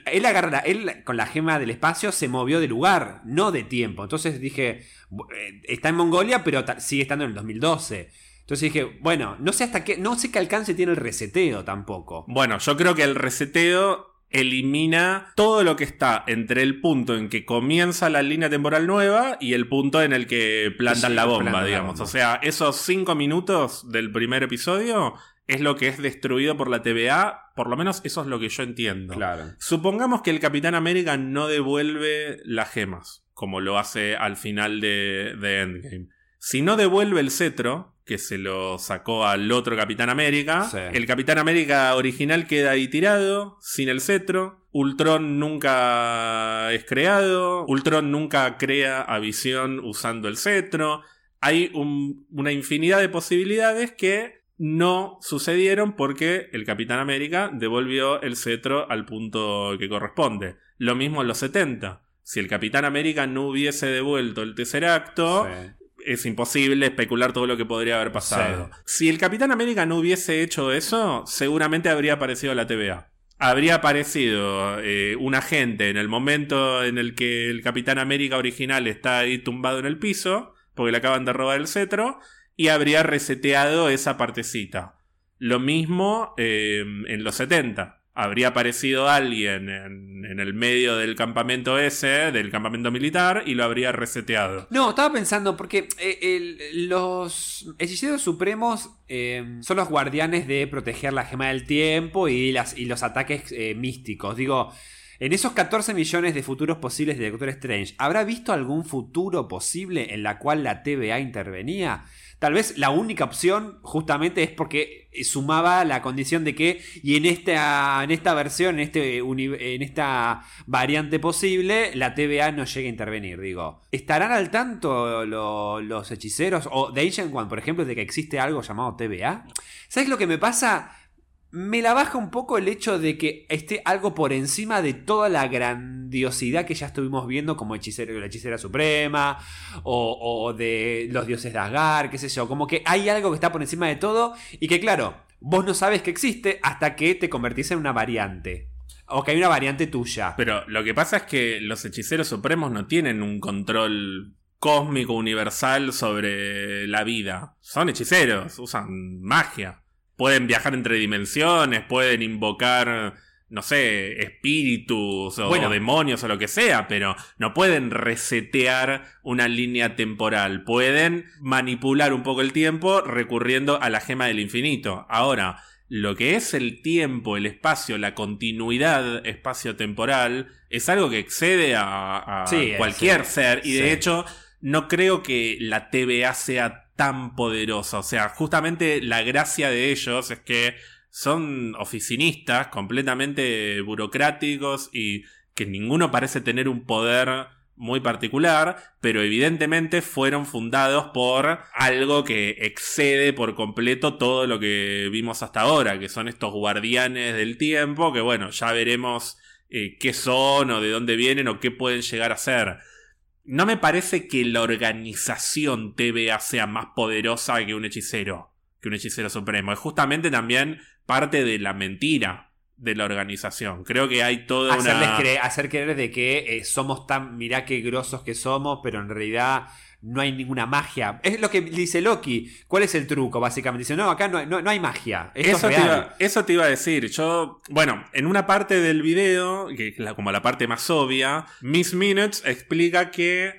él agarra, él con la gema del espacio se movió de lugar, no de tiempo. Entonces dije, eh, está en Mongolia, pero sigue estando en el 2012. Entonces dije, bueno, no sé hasta qué, no sé qué alcance tiene el reseteo tampoco. Bueno, yo creo que el reseteo elimina todo lo que está entre el punto en que comienza la línea temporal nueva y el punto en el que plantan la bomba, digamos. O sea, esos cinco minutos del primer episodio es lo que es destruido por la TVA, por lo menos eso es lo que yo entiendo. Claro. Supongamos que el Capitán América no devuelve las gemas, como lo hace al final de, Endgame. Si no devuelve el cetro, que se lo sacó al otro Capitán América, el Capitán América original queda ahí tirado, sin el cetro. Ultron nunca es creado, Ultron nunca crea a Visión usando el cetro. Hay una infinidad de posibilidades que no sucedieron porque el Capitán América devolvió el cetro al punto que corresponde. Lo mismo en los 70. Si el Capitán América no hubiese devuelto el tercer acto, es imposible especular todo lo que podría haber pasado. Si el Capitán América no hubiese hecho eso, seguramente habría aparecido la TVA. Habría aparecido eh, un agente en el momento en el que el Capitán América original está ahí tumbado en el piso, porque le acaban de robar el cetro, y habría reseteado esa partecita. Lo mismo eh, en los 70. Habría aparecido alguien en, el medio del campamento ese, del campamento militar, y lo habría reseteado. No, estaba pensando, porque eh, los hechiceros supremos eh, son los guardianes de proteger la gema del tiempo y, y los ataques místicos. Digo, en esos 14 millones de futuros posibles de Doctor Strange, ¿habrá visto algún futuro posible en la cual la TVA intervenía? Tal vez la única opción justamente es porque sumaba la condición de que, y en esta, en esta versión, en, este, en esta variante posible, la TVA no llegue a intervenir. Digo, ¿estarán al tanto los hechiceros o de Ancient One, por ejemplo, de que existe algo llamado TVA? ¿Sabes lo que me pasa? Me la baja un poco el hecho de que esté algo por encima de toda la grandiosidad que ya estuvimos viendo como hechicero, la hechicera suprema o, de los dioses de Asgard, qué sé yo. Como que hay algo que está por encima de todo y que claro, vos no sabes que existe hasta que te convertís en una variante. O que hay una variante tuya. Pero lo que pasa es que los hechiceros supremos no tienen un control cósmico universal sobre la vida. Son hechiceros, usan magia pueden viajar entre dimensiones, pueden invocar, no sé, espíritus o, demonios o lo que sea, pero no pueden resetear una línea temporal. Pueden manipular un poco el tiempo recurriendo a la gema del infinito. Ahora, lo que es el tiempo, el espacio, la continuidad espacio-temporal, es algo que excede a, cualquier ser. Y de hecho, no creo que la TVA sea tan poderosa. O sea, justamente la gracia de ellos es que son oficinistas, completamente burocráticos y que ninguno parece tener un poder muy particular, pero evidentemente fueron fundados por algo que excede por completo todo lo que vimos hasta ahora, que son estos guardianes del tiempo, que bueno, ya veremos eh, qué son o de dónde vienen o qué pueden llegar a ser. No me parece que la organización TVA sea más poderosa que un hechicero, que un hechicero supremo. Es justamente también parte de la mentira de la organización. Creo que hay toda una... hacer creer de que eh, somos tan, mirá qué grosos que somos, pero en realidad no hay ninguna magia. Es lo que dice Loki. ¿Cuál es el truco? Básicamente dice, no, acá no, no, hay magia. eso, te iba, eso, te iba, a decir. Yo, bueno, en una parte del video, que es como la parte más obvia, Miss Minutes explica que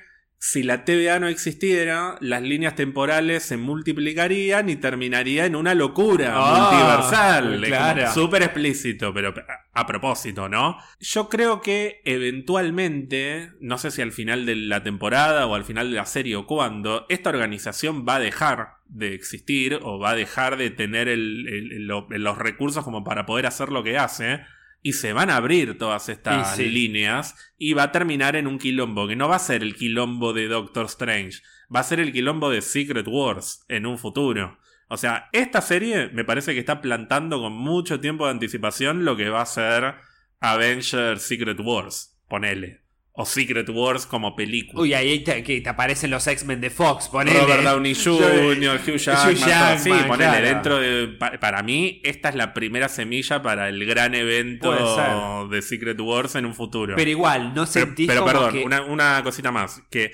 si la TVA no existiera, las líneas temporales se multiplicarían y terminaría en una locura ah, multiversal. Súper explícito, pero a propósito, ¿no? Yo creo que eventualmente, no sé si al final de la temporada o al final de la serie o cuándo, esta organización va a dejar de existir o va a dejar de tener los recursos como para poder hacer lo que hace y se van a abrir todas estas líneas y va a terminar en un quilombo que no va a ser el quilombo de Doctor Strange, va a ser el quilombo de Secret Wars en un futuro. O sea, esta serie me parece que está plantando con mucho tiempo de anticipación lo que va a ser Avengers Secret Wars. Ponele o Secret Wars como película. Uy, ahí te, que te aparecen los X-Men de Fox, ponele. Robert Downey Jr., Hugh Jackman, sí, ponele dentro de... Para mí, esta es la primera semilla para el gran evento de Secret Wars en un futuro. Pero igual, no sentís Pero, pero perdón, una, una cosita más, que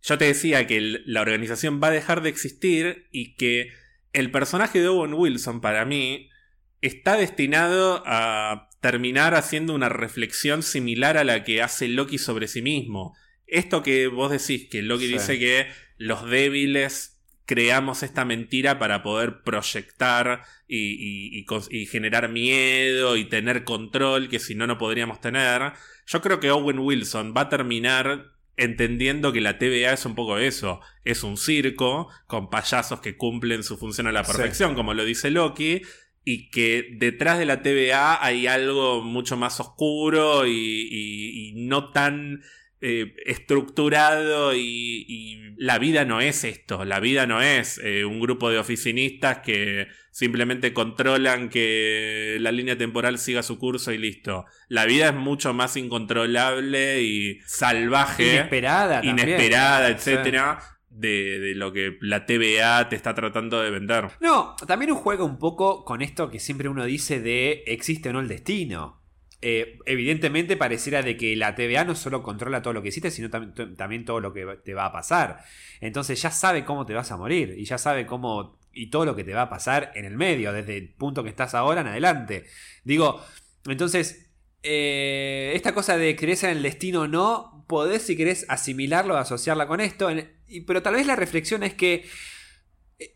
yo te decía que la organización va a dejar de existir y que el personaje de Owen Wilson, para mí, está destinado a terminar haciendo una reflexión similar a la que hace Loki sobre sí mismo. Esto que vos decís, que Loki dice que los débiles creamos esta mentira para poder proyectar y, generar miedo y tener control que si no, no podríamos tener. Yo creo que Owen Wilson va a terminar entendiendo que la TVA es un poco eso, es un circo con payasos que cumplen su función a la perfección, como lo dice Loki, y que detrás de la TVA hay algo mucho más oscuro y, no tan eh, estructurado y, la vida no es esto, la vida no es eh, un grupo de oficinistas que simplemente controlan que la línea temporal siga su curso y listo. La vida es mucho más incontrolable y salvaje, inesperada, inesperada, etcétera de, lo que la TVA te está tratando de vender. No, también juega un poco con esto que siempre uno dice de existe o no el destino. Eh, evidentemente pareciera de que la TVA no solo controla todo lo que hiciste, sino también todo lo que te va a pasar. Entonces ya sabe cómo te vas a morir y ya sabe cómo y todo lo que te va a pasar en el medio, desde el punto que estás ahora en adelante. Digo, entonces, eh, esta cosa de creer en el destino o no, podés si querés asimilarlo, asociarla con esto, pero tal vez la reflexión es que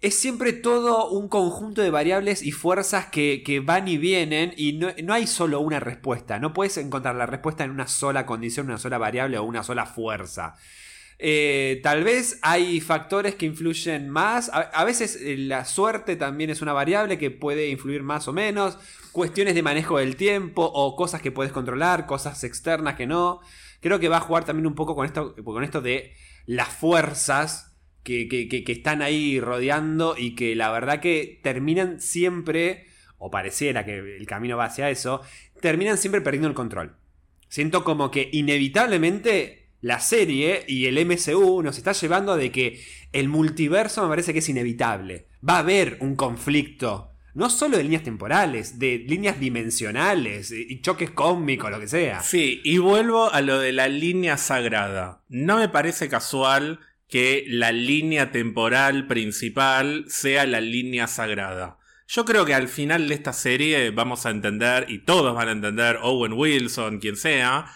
es siempre todo un conjunto de variables y fuerzas que, van y vienen y no, hay solo una respuesta. No puedes encontrar la respuesta en una sola condición, una sola variable o una sola fuerza. Eh, tal vez hay factores que influyen más. A, a veces eh, la suerte también es una variable que puede influir más o menos. Cuestiones de manejo del tiempo o cosas que puedes controlar, cosas externas que no. Creo que va a jugar también un poco con esto, con esto de las fuerzas que, que- están ahí rodeando y que la verdad que terminan siempre, o pareciera que el camino va hacia eso, terminan siempre perdiendo el control. Siento como que inevitablemente la serie y el MCU nos está llevando de que el multiverso me parece que es inevitable. Va a haber un conflicto. No solo de líneas temporales, de líneas dimensionales y choques cósmicos, lo que sea. Sí, y vuelvo a lo de la línea sagrada. No me parece casual que la línea temporal principal sea la línea sagrada. Yo creo que al final de esta serie vamos a entender, y todos van a entender, Owen Wilson, quien sea,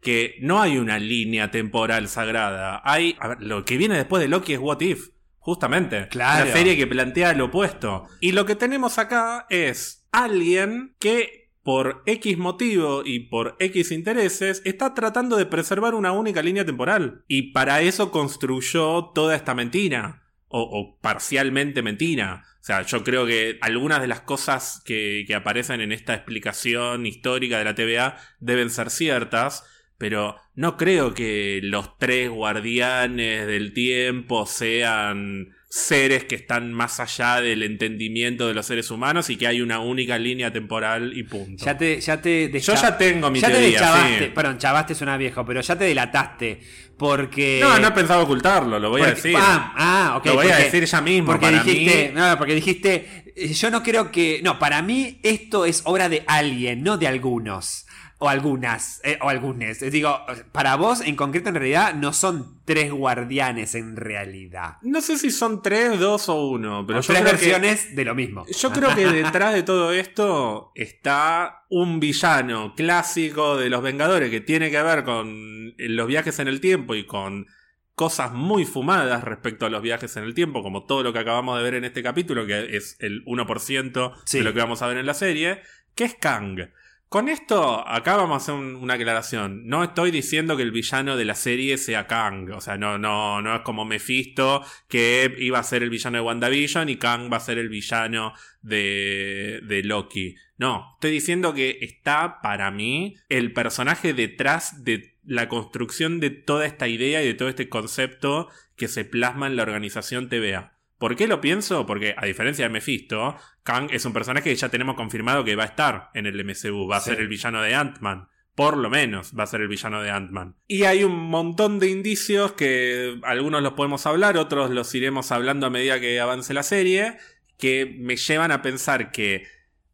que no hay una línea temporal sagrada. Hay. a ver, lo que viene después de Loki es What If. Justamente. Claro. La serie que plantea lo opuesto. Y lo que tenemos acá es alguien que por X motivo y por X intereses está tratando de preservar una única línea temporal. Y para eso construyó toda esta mentira. O, o parcialmente mentira. O sea, yo creo que algunas de las cosas que, que aparecen en esta explicación histórica de la TVA deben ser ciertas. Pero no creo que los tres guardianes del tiempo sean seres que están más allá del entendimiento de los seres humanos y que hay una única línea temporal y punto. Ya te, ya te Yo ya tengo mi ya te teoría, deschavaste. sí. Perdón, chavaste suena viejo, pero ya te delataste. Porque. No, no he pensado ocultarlo, lo voy a decir. Ah, ah, ok. Lo voy a decir ya mismo. Porque para dijiste, mí, no, porque dijiste, eh, yo no creo que, no, para mí esto es obra de alguien, no de algunos. O algunas, eh, o algunos. Eh, Digo, para vos en concreto en realidad no son tres guardianes en realidad. no sé si son tres, dos o uno, pero o yo tres creo que- versiones de lo mismo. Yo creo que detrás de todo esto está un villano clásico de los Vengadores que tiene que ver con los viajes en el tiempo y con cosas muy fumadas respecto a los viajes en el tiempo, como todo lo que acabamos de ver en este capítulo, que es el 1% Sí. de lo que vamos a ver en la serie, que es Kang. Con esto, acá vamos a hacer un- una aclaración. No estoy diciendo que el villano de la serie sea Kang. O sea, no, no, no es como Mephisto, que iba a ser el villano de WandaVision y Kang va a ser el villano de, de Loki. No, estoy diciendo que está para mí el personaje detrás de la construcción de toda esta idea y de todo este concepto que se plasma en la organización TVA. ¿Por qué lo pienso? Porque a diferencia de Mephisto, Kang es un personaje que ya tenemos confirmado que va a estar en el MCU, va a Sí. ser el villano de Ant-Man. Por lo menos va a ser el villano de Ant-Man. Y hay un montón de indicios que algunos los podemos hablar, otros los iremos hablando a medida que avance la serie, que me llevan a pensar que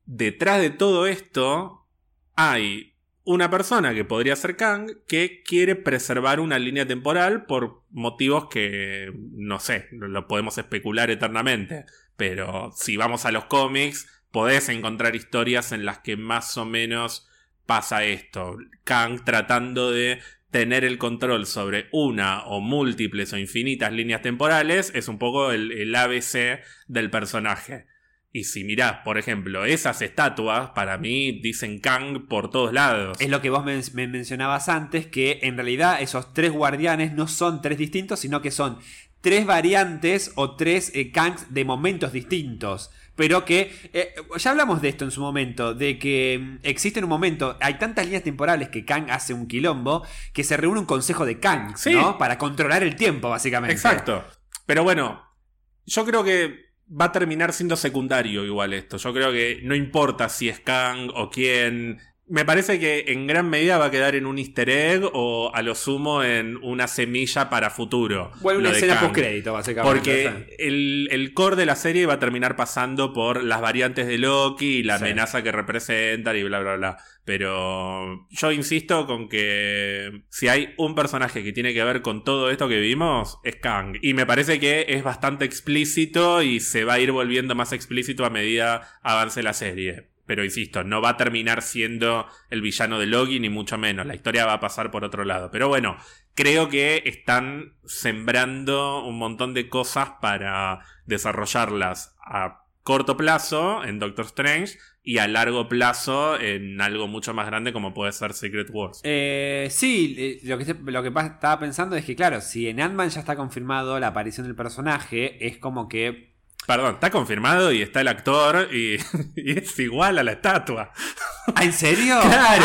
detrás de todo esto hay una persona que podría ser Kang que quiere preservar una línea temporal por motivos que no sé, lo podemos especular eternamente. Pero si vamos a los cómics, podés encontrar historias en las que más o menos pasa esto. Kang tratando de tener el control sobre una o múltiples o infinitas líneas temporales es un poco el, el ABC del personaje. Y si mirás, por ejemplo, esas estatuas, para mí dicen Kang por todos lados. Es lo que vos me mencionabas antes, que en realidad esos tres guardianes no son tres distintos, sino que son tres variantes o tres eh, Kangs de momentos distintos. Pero que, eh, ya hablamos de esto en su momento, de que mm, existe un momento, hay tantas líneas temporales que Kang hace un quilombo, que se reúne un consejo de Kang, Sí. ¿no? Para controlar el tiempo, básicamente. Exacto. Pero bueno, yo creo que va a terminar siendo secundario igual esto. Yo creo que no importa si es Kang o quién. Me parece que en gran medida va a quedar en un easter egg o a lo sumo en una semilla para futuro. Bueno, una escena post-crédito, básicamente. Porque el, el core de la serie va a terminar pasando por las variantes de Loki y la Sí. amenaza que representan y bla, bla, bla. Pero yo insisto con que si hay un personaje que tiene que ver con todo esto que vimos, es Kang. Y me parece que es bastante explícito y se va a ir volviendo más explícito a medida avance la serie. Pero insisto, no va a terminar siendo el villano de Loki, ni mucho menos. La historia va a pasar por otro lado. Pero bueno, creo que están sembrando un montón de cosas para desarrollarlas a corto plazo en Doctor Strange y a largo plazo en algo mucho más grande como puede ser Secret Wars. Eh, sí, eh, lo que, lo que estaba pensando es que, claro, si en Ant-Man ya está confirmado la aparición del personaje, es como que Perdón, está confirmado y está el actor y, es igual a la estatua. ¿Ah, ¿En serio? Claro,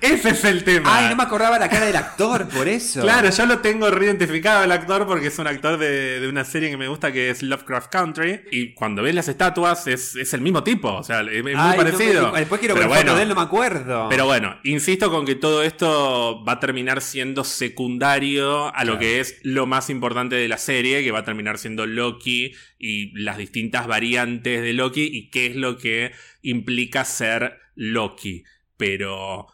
ese, es el tema. Ay, no me acordaba la cara del actor, por eso. Claro, yo lo tengo reidentificado el actor porque es un actor de, una serie que me gusta que es Lovecraft Country. Y cuando ves las estatuas es, el mismo tipo, o sea, es muy parecido. después quiero ver bueno, de él, no me acuerdo. Pero bueno, insisto con que todo esto va a terminar siendo secundario a lo que es lo más importante de la serie, que va a terminar siendo Loki y las distintas variantes de Loki y qué es lo que implica ser Loki. Pero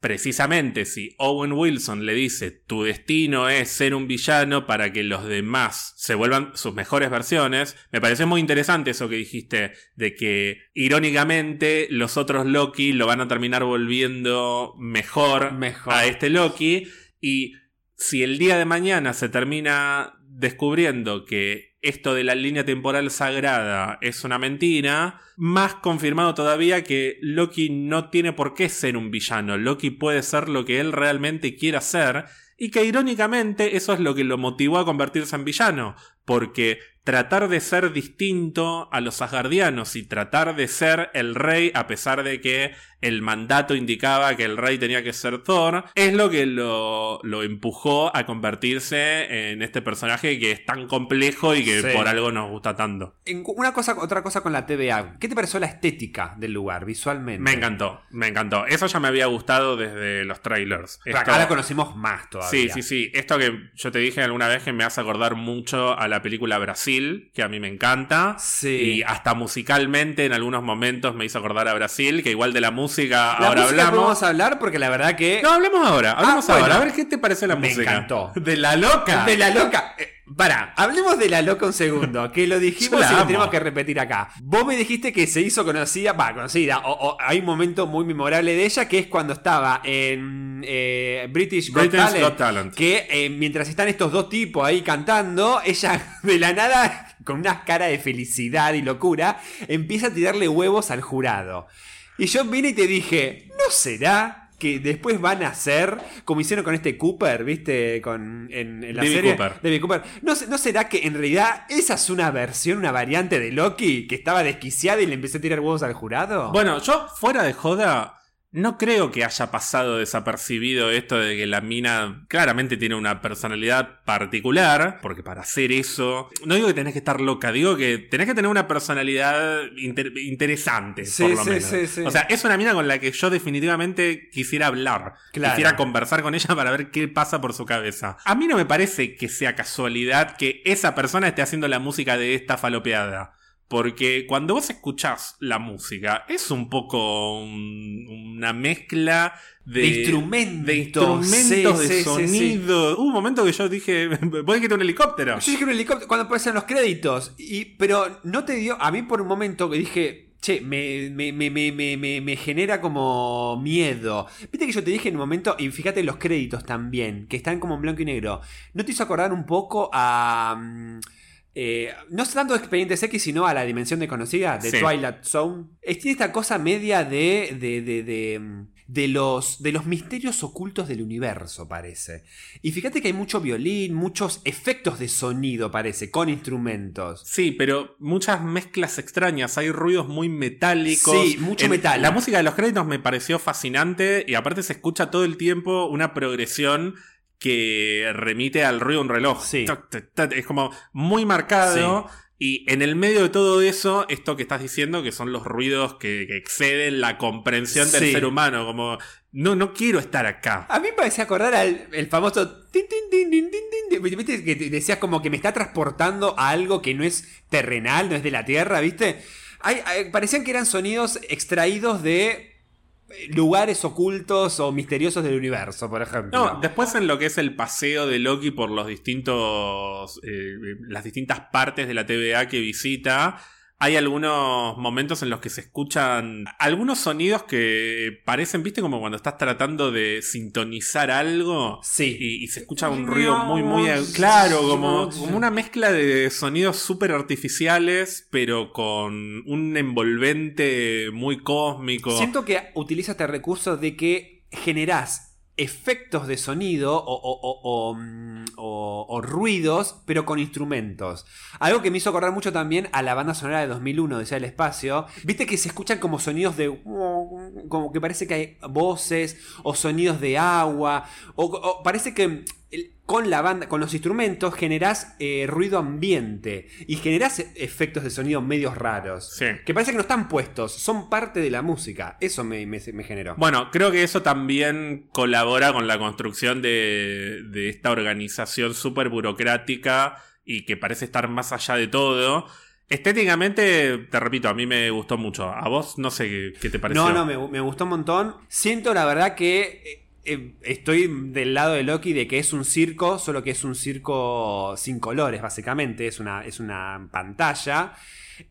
precisamente si Owen Wilson le dice tu destino es ser un villano para que los demás se vuelvan sus mejores versiones, me parece muy interesante eso que dijiste de que irónicamente los otros Loki lo van a terminar volviendo mejor, mejor. a este Loki y si el día de mañana se termina descubriendo que esto de la línea temporal sagrada es una mentira, más confirmado todavía que Loki no tiene por qué ser un villano, Loki puede ser lo que él realmente quiera ser, y que irónicamente eso es lo que lo motivó a convertirse en villano, porque tratar de ser distinto a los asgardianos y tratar de ser el rey a pesar de que el mandato indicaba que el rey tenía que ser Thor, es lo que lo, empujó a convertirse en este personaje que es tan complejo y que por algo nos gusta tanto. Una cosa, otra cosa con la TVA, ¿qué te pareció la estética del lugar visualmente? Me encantó, me encantó. Eso ya me había gustado desde los trailers. Acá la conocimos más todavía. Sí, sí, sí. Esto que yo te dije alguna vez que me hace acordar mucho a la película Brasil que a mí me encanta. Y hasta musicalmente en algunos momentos me hizo acordar a Brasil, que igual de la música ahora hablamos. Vamos a hablar porque la verdad que. No, hablemos ahora, hablemos ah, ahora. A ver qué te parece la música. Me encantó. De la loca. De la loca. Eh, Pará, hablemos de la loca un segundo, que lo dijimos y lo tenemos que repetir acá. Vos me dijiste que se hizo conocida, va, conocida, o, hay un momento muy memorable de ella que es cuando estaba en eh, British, Got, Talent, que eh, mientras están estos dos tipos ahí cantando, ella de la nada, con una cara de felicidad y locura, empieza a tirarle huevos al jurado. Y yo vine y te dije, ¿no será que después van a ser, como hicieron con este Cooper, ¿viste? Con, en, la serie. Cooper. Cooper. ¿No, ¿No será que en realidad esa es una versión, una variante de Loki que estaba desquiciada y le empecé a tirar huevos al jurado? Bueno, yo fuera de joda, no creo que haya pasado desapercibido esto de que la mina claramente tiene una personalidad particular, porque para hacer eso, no digo que tenés que estar loca, digo que tenés que tener una personalidad interesante, por lo menos. o sea, es una mina con la que yo definitivamente quisiera hablar, quisiera conversar con ella para ver qué pasa por su cabeza. A mí no me parece que sea casualidad que esa persona esté haciendo la música de esta falopeada. Porque cuando vos escuchás la música, es un poco una mezcla de, instrumentos, de, instrumentos, de sonido. Hubo un momento que yo dije, a quitar un helicóptero. Yo dije un helicóptero cuando aparecen los créditos. Y, pero no te dio, a mí por un momento que dije, che, me, me, me, me, genera como miedo. Viste que yo te dije en un momento, y fíjate los créditos también, que están como en blanco y negro. ¿No te hizo acordar un poco a... Mm, eh, no tanto de Expedientes X, sino a la dimensión desconocida de Twilight Zone. Tiene esta cosa media de, de, de, de, los, de los misterios ocultos del universo, parece. Y fíjate que hay mucho violín, muchos efectos de sonido, parece, con instrumentos. Sí, pero muchas mezclas extrañas. Hay ruidos muy metálicos. Sí, mucho metal. La música de los créditos me pareció fascinante y aparte se escucha todo el tiempo una progresión que remite al ruido de un reloj. Es como muy marcado. Y en el medio de todo eso, esto que estás diciendo, que son los ruidos que, exceden la comprensión del ser humano, como, no, no quiero estar acá. A mí me parece acordar al el famoso... ¿Viste? Que decías como que me está transportando a algo que no es terrenal, no es de la Tierra, ¿viste? parecían que eran sonidos extraídos de lugares ocultos o misteriosos del universo, por ejemplo. No, después en lo que es el paseo de Loki por los distintos. Eh, las distintas partes de la TVA que visita. Hay algunos momentos en los que se escuchan algunos sonidos que parecen, viste, como cuando estás tratando de sintonizar algo. Sí. Y, y se escucha un ruido muy, muy claro, como, como una mezcla de sonidos súper artificiales, pero con un envolvente muy cósmico. Siento que utiliza este recurso de que generás efectos de sonido mm, o- ruidos, pero con instrumentos. Algo que me hizo acordar mucho también a la banda sonora de 2001, Decía el Espacio. Viste que se escuchan como sonidos de... como que parece que hay voces o sonidos de agua, o, parece que con la banda, con los instrumentos generás eh, ruido ambiente y generás e- efectos de sonido medios raros. Sí. Que parece que no están puestos, son parte de la música. Eso me, me- me generó. Bueno, creo que eso también colabora con la construcción de, de esta organización súper burocrática y que parece estar más allá de todo. Estéticamente, te repito, a mí me gustó mucho. A vos no sé qué, qué te pareció. No, no, me, me gustó un montón. Siento la verdad que eh, estoy del lado de Loki de que es un circo, solo que es un circo sin colores, básicamente. Es una, es una pantalla.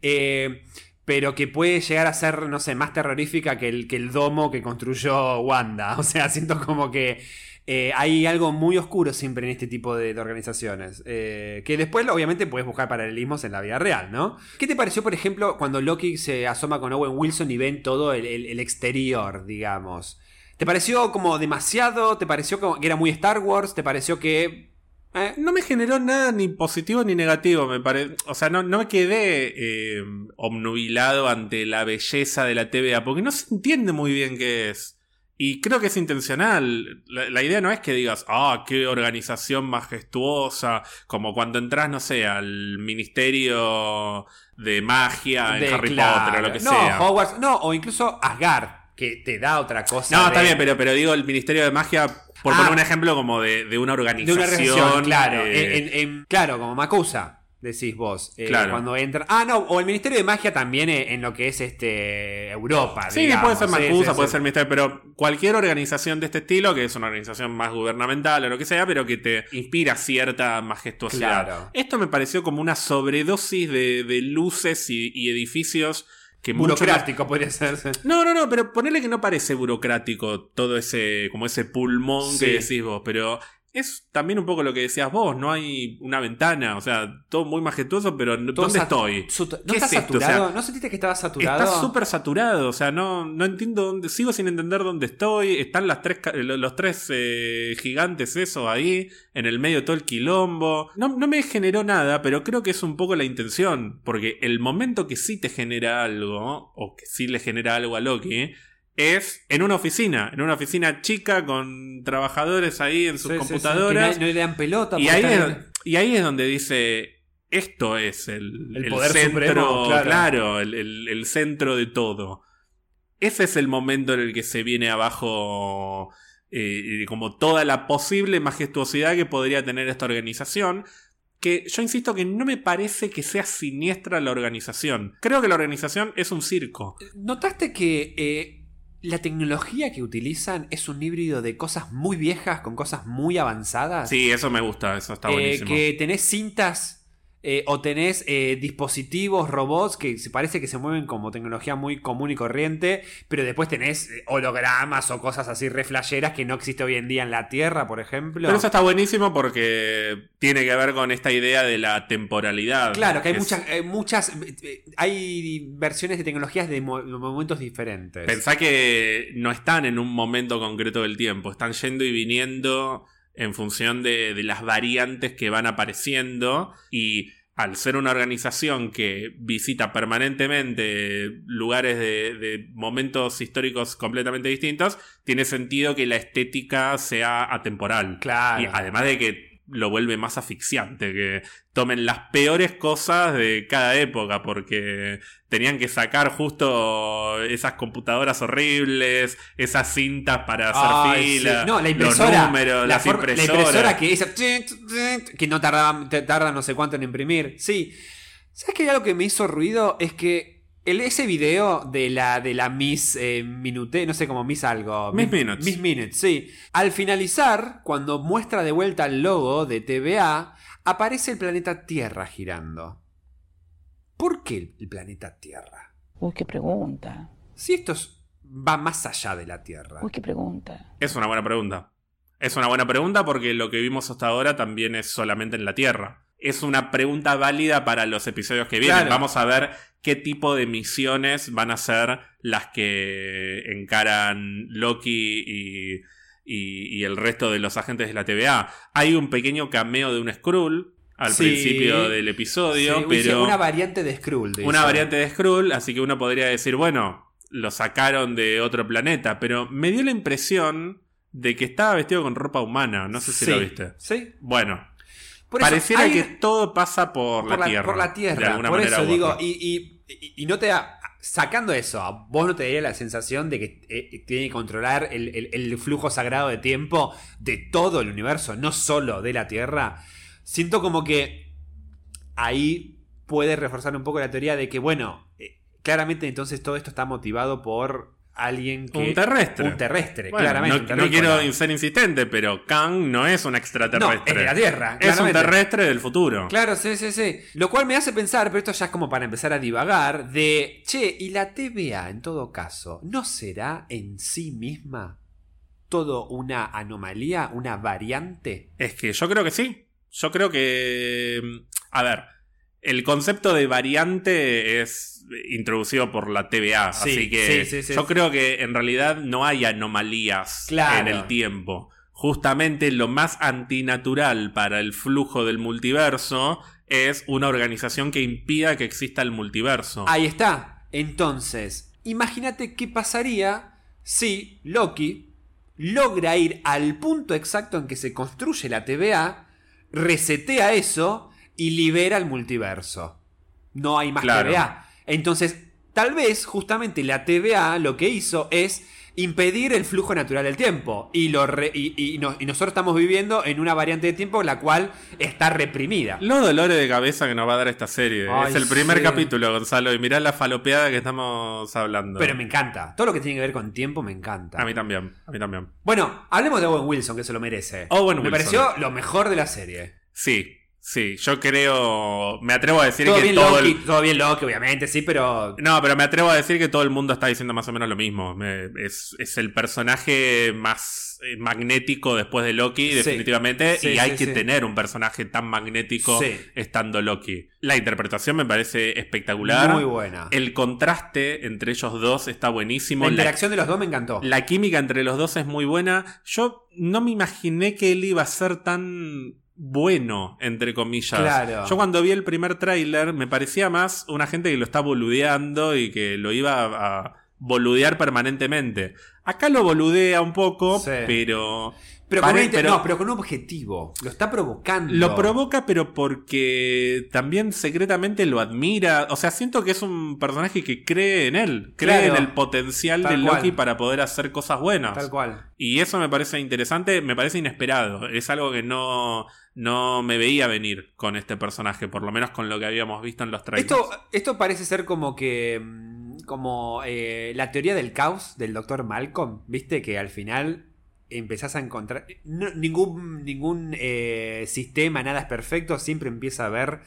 Eh, pero que puede llegar a ser, no sé, más terrorífica que el, que el domo que construyó Wanda. O sea, siento como que eh, hay algo muy oscuro siempre en este tipo de, organizaciones. Eh, que después, obviamente, puedes buscar paralelismos en la vida real, ¿no? ¿Qué te pareció, por ejemplo, cuando Loki se asoma con Owen Wilson y ven todo el exterior, digamos? ¿Te pareció como demasiado? ¿Te pareció como que era muy Star Wars? ¿Te pareció que... eh, No me generó nada ni positivo ni negativo, me parece. O sea, no, no me quedé eh, obnubilado ante la belleza de la TVA, porque no se entiende muy bien qué es. Y creo que es intencional. La, la idea no es que digas, ah, qué organización majestuosa, como cuando entras, no sé, al Ministerio de Magia en de- Harry claro. Potter o lo que no, sea. Hogwarts, no, o incluso Asgard, que te da otra cosa. No, de- está bien, pero, pero digo el Ministerio de Magia, por Ah. poner un ejemplo como de, de una De organización. una organización, claro. eh, en- en- en- claro, como Macusa, decís vos. eh, Claro. Cuando entra. Ah, no, o el Ministerio de Magia también en, en lo que es este Europa. Sí, digamos. puede ser Macusa, sí, puede sí. ser Ministerio, pero cualquier organización de este estilo, que es una organización más gubernamental o lo que sea, pero que te inspira cierta majestuosidad. Claro. Esto me pareció como una sobredosis de, de luces y, y edificios que mucho Burocrático podría ser. No, no, no, pero ponele que no parece burocrático todo ese, como ese pulmón Sí. que decís vos, pero es también un poco lo que decías vos, no hay una ventana, o sea, todo muy majestuoso, pero Todo ¿dónde estoy? ¿No ¿Qué estás es esto? O sea, saturado? ¿No sentiste que estaba saturado? Está súper saturado, o sea, no, no entiendo dónde, sigo sin entender dónde estoy, están las tres, los tres eh, gigantes esos ahí, en el medio de todo el quilombo, no, no me generó nada, pero creo que es un poco la intención, porque el momento que sí te genera algo, o que sí le genera algo a Loki, es en una oficina, en una oficina chica con trabajadores ahí en sus Sí, sí, sí, computadoras, no, no le dan pelota. y ahí, es, y ahí es donde dice, esto es el, El el poder centro, supremo, claro. claro, el, el- el centro de todo. Ese es el momento en el que se viene abajo eh, como toda la posible majestuosidad que podría tener esta organización. Que yo insisto que no me parece que sea siniestra la organización. Creo que la organización es un circo. ¿Notaste que eh, la tecnología que utilizan es un híbrido de cosas muy viejas con cosas muy avanzadas? Sí, eso me gusta, eso está Eh, buenísimo. que tenés cintas eh, o tenés eh, dispositivos, robots que se parece que se mueven como tecnología muy común y corriente, pero después tenés eh, hologramas o cosas así re flasheras que no existe hoy en día en la Tierra, por ejemplo. Pero eso está buenísimo porque tiene que ver con esta idea de la temporalidad. Claro, que hay es- muchas, hay muchas, eh, eh, hay versiones de tecnologías de mo- momentos diferentes. Pensá que no están en un momento concreto del tiempo, están yendo y viniendo en función de, de las variantes que van apareciendo y al ser una organización que visita permanentemente lugares de, de momentos históricos completamente distintos, tiene sentido que la estética sea atemporal. Claro. Y además de que lo vuelve más asfixiante, que tomen las peores cosas de cada época, porque tenían que sacar justo esas computadoras horribles, esas cintas para hacer Ay, fila, sí. No, la los impresora. números, la, las forma- la impresoras. impresora que esa- que no tarda, tarda no sé cuánto en imprimir. Sí. ¿Sabes qué? Algo que me hizo ruido es que el, ese video de la, de la Miss eh, Minute, no sé cómo Miss algo. Miss Mi- Minutes. Miss Minutes, sí. Al finalizar, cuando muestra de vuelta el logo de TVA, aparece el planeta Tierra girando. ¿por qué el planeta Tierra? Uy, qué pregunta. Si esto es- va más allá de la Tierra. Uy, qué pregunta. Es una buena pregunta. Es una buena pregunta porque lo que vimos hasta ahora también es solamente en la Tierra. Es una pregunta válida para los episodios que vienen. Claro. Vamos a ver qué tipo de misiones van a ser las que encaran Loki y, y- y el resto de los agentes de la TVA. Hay un pequeño cameo de un Skrull al Sí. principio del episodio, Sí, pero una variante de Skrull. de una eso. variante de Skrull, así que uno podría decir, bueno, lo sacaron de otro planeta, pero me dio la impresión de que estaba vestido con ropa humana, no sé si Sí, lo viste. Sí. Bueno, Por eso, pareciera hay- que todo pasa por, por la, Tierra. Por la Tierra. de alguna por manera eso digo, y- y- no te da. Sacando eso, ¿a vos no te daría la sensación de que eh, tiene que controlar el, el- el flujo sagrado de tiempo de todo el universo, no solo de la Tierra? Siento como que ahí puede reforzar un poco la teoría de que, bueno, eh, claramente entonces todo esto está motivado por alguien que. Un terrestre. Un terrestre, Bueno, claramente. no, un no quiero ser insistente, pero Kang no es un No, extraterrestre. es de la Tierra. es un terrestre del futuro. Claro, sí, sí, sí. Lo cual me hace pensar, pero esto ya es como para empezar a divagar, de, che, ¿y la TVA en todo caso no será en sí misma todo una anomalía, una variante? Es que yo creo que sí. Yo creo que. A ver. El concepto de variante es introducido por la TVA. Sí, así que sí, sí, sí. yo creo que en realidad no hay anomalías Claro. en el tiempo. Justamente lo más antinatural para el flujo del multiverso es una organización que impida que exista el multiverso. Ahí está. Entonces, imagínate qué pasaría si Loki logra ir al punto exacto en que se construye la TVA, resetea eso y libera el multiverso. No hay más Claro. TVA. Entonces, tal vez justamente la TVA lo que hizo es impedir el flujo natural del tiempo. Y, lo re- y, y no- y nosotros estamos viviendo en una variante de tiempo la cual está reprimida. Los dolores de cabeza que nos va a dar esta serie. Ay, es el primer sí. capítulo, Gonzalo, y mirá la falopeada que estamos hablando. Pero me encanta. Todo lo que tiene que ver con tiempo me encanta. A mí también, a mí también. Bueno, hablemos de Owen Wilson, que se lo merece. Owen Me Wilson. pareció lo mejor de la serie. Sí, sí, yo creo. Me atrevo a decir Todo que bien todo Loki, el. todo bien Loki, obviamente, sí, pero... No, pero me atrevo a decir que todo el mundo está diciendo más o menos lo mismo. Me- es, es el personaje más eh, magnético después de Loki, definitivamente. Sí, y hay sí, que tener un personaje tan magnético estando Loki. La interpretación me parece espectacular. Muy buena. El contraste entre ellos dos está buenísimo. La La- interacción de los dos me encantó. La química entre los dos es muy buena. Yo no me imaginé que él iba a ser tan bueno, entre comillas. Claro. Yo cuando vi el primer tráiler me parecía más una gente que lo está boludeando y que lo iba a, boludear permanentemente. Acá lo boludea un poco, Sí. pero... Pero con, Pare- pero- no, pero con un objetivo. Lo está provocando. Lo provoca, pero porque también secretamente lo admira. O sea, siento que es un personaje que cree en él. Cree Claro. en el potencial Tal de Loki cual. para poder hacer cosas buenas. Tal cual. Y eso me parece interesante, me parece inesperado. Es algo que no, no me veía venir con este personaje, por lo menos con lo que habíamos visto en los trailers. Esto, esto parece ser como que. mm, Como eh, la teoría del caos del doctor Malcolm. Viste que al final empezás a encontrar. no- ningún ningún eh, sistema, nada es perfecto. Siempre empieza a haber.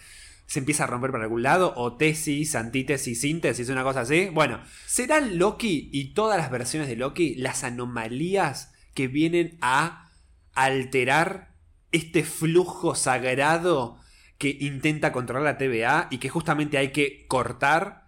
Se empieza a romper por algún lado. O tesis, antítesis, síntesis, una cosa así. Bueno, ¿serán Loki y todas las versiones de Loki las anomalías que vienen a alterar este flujo sagrado que intenta controlar la TVA y que justamente hay que cortar.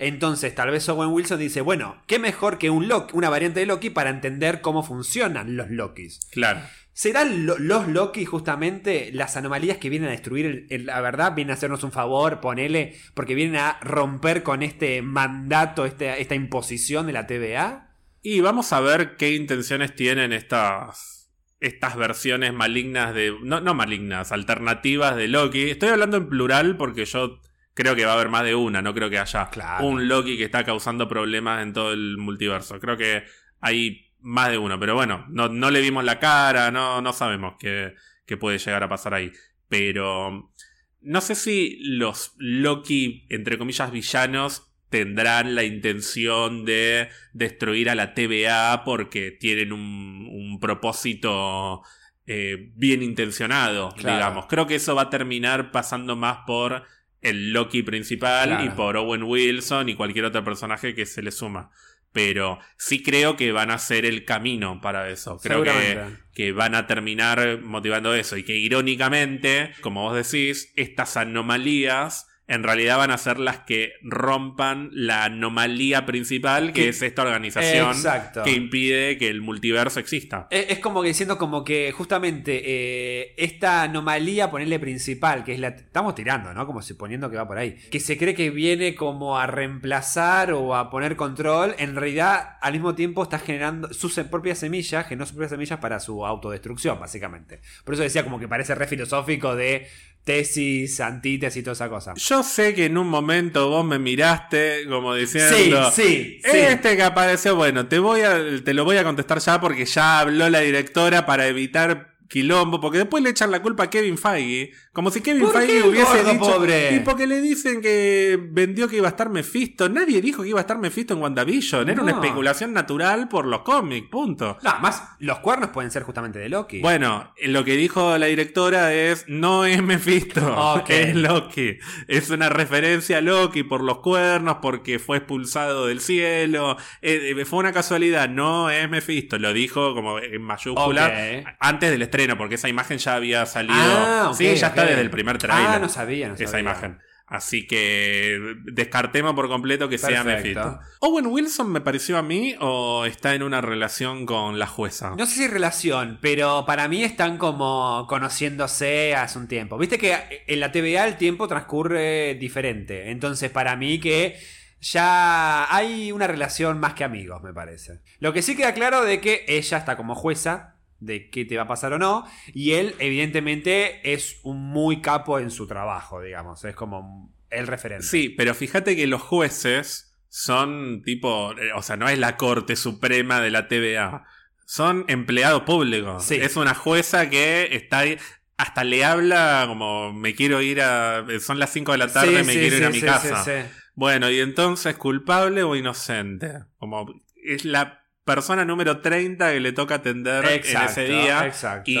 Entonces, tal vez Owen Wilson dice, bueno, qué mejor que un Loki, una variante de Loki para entender cómo funcionan los Lokis. Claro. ¿Serán lo- los Loki justamente las anomalías que vienen a destruir el- el- la verdad? Vienen a hacernos un favor, ponele, porque vienen a romper con este mandato, este- esta imposición de la TVA. Y vamos a ver qué intenciones tienen estas, estas versiones malignas de... No, no malignas, alternativas de Loki. Estoy hablando en plural porque yo creo que va a haber más de una, no creo que haya Claro. un Loki que está causando problemas en todo el multiverso. Creo que hay más de uno, pero bueno, no, no le vimos la cara, no, no sabemos qué, qué puede llegar a pasar ahí. Pero no sé si los Loki, entre comillas, villanos tendrán la intención de destruir a la TVA porque tienen un, un propósito eh, bien intencionado, Claro. digamos. Creo que eso va a terminar pasando más por el Loki principal Claro. y por Owen Wilson y cualquier otro personaje que se le suma. Pero sí creo que van a ser el camino para eso. Creo que, que van a terminar motivando eso. Y que irónicamente, como vos decís, estas anomalías en realidad van a ser las que rompan la anomalía principal, que Que- es esta organización Exacto. que impide que el multiverso exista. Es, es como que diciendo como que justamente eh, esta anomalía, ponerle principal, que es la... Estamos tirando, ¿no? Como suponiendo que va por ahí. Que se cree que viene como a reemplazar o a poner control. En realidad, al mismo tiempo está generando sus propias semillas, no sus propias semillas para su autodestrucción, básicamente. Por eso decía como que parece re filosófico de tesis, antítesis y toda esa cosa. Yo sé que en un momento vos me miraste como diciendo... sí, sí. Este que apareció, bueno, te voy a, te lo voy a contestar ya porque ya habló la directora para evitar quilombo, porque después le echan la culpa a Kevin Feige, como si Kevin ¿Por Feige hubiese gordo dicho, pobre? y porque le dicen que vendió que iba a estar Mephisto, nadie dijo que iba a estar Mephisto en WandaVision, era una especulación natural por los cómics, punto. No, más los cuernos pueden ser justamente de Loki. Bueno, lo que dijo la directora es, no es Mephisto, es Loki. Es una referencia a Loki por los cuernos, porque fue expulsado del cielo. Eh, eh, fue una casualidad, no es Mephisto. Lo dijo como en mayúscula Ok. antes del estreno, porque esa imagen ya había salido. Ah, ok, sí, ya está desde el primer trailer. Ah, no sabía, no Esa imagen. Así que descartemos por completo que sea Perfecto. Mephisto. ¿Owen Wilson me pareció a mí o está en una relación con la jueza? No sé si relación, pero para mí están como conociéndose hace un tiempo. Viste que en la TVA el tiempo transcurre diferente. Entonces, para mí que ya hay una relación más que amigos, me parece. Lo que sí queda claro de que ella está como jueza de qué te va a pasar o no. Y él, evidentemente, es un muy capo en su trabajo, digamos. Es como el referente. Sí, pero fíjate que los jueces son tipo, eh, o sea, no es la Corte Suprema de la TVA, son empleados públicos. Sí. Es una jueza que está ahí, hasta le habla como me quiero ir a, son las 5 de la tarde, Sí, me sí, quiero ir a mi sí, casa. sí, sí. Bueno, y entonces, ¿culpable o inocente? Como es la persona número 30 que le toca atender Exacto, en ese día. exacto. Y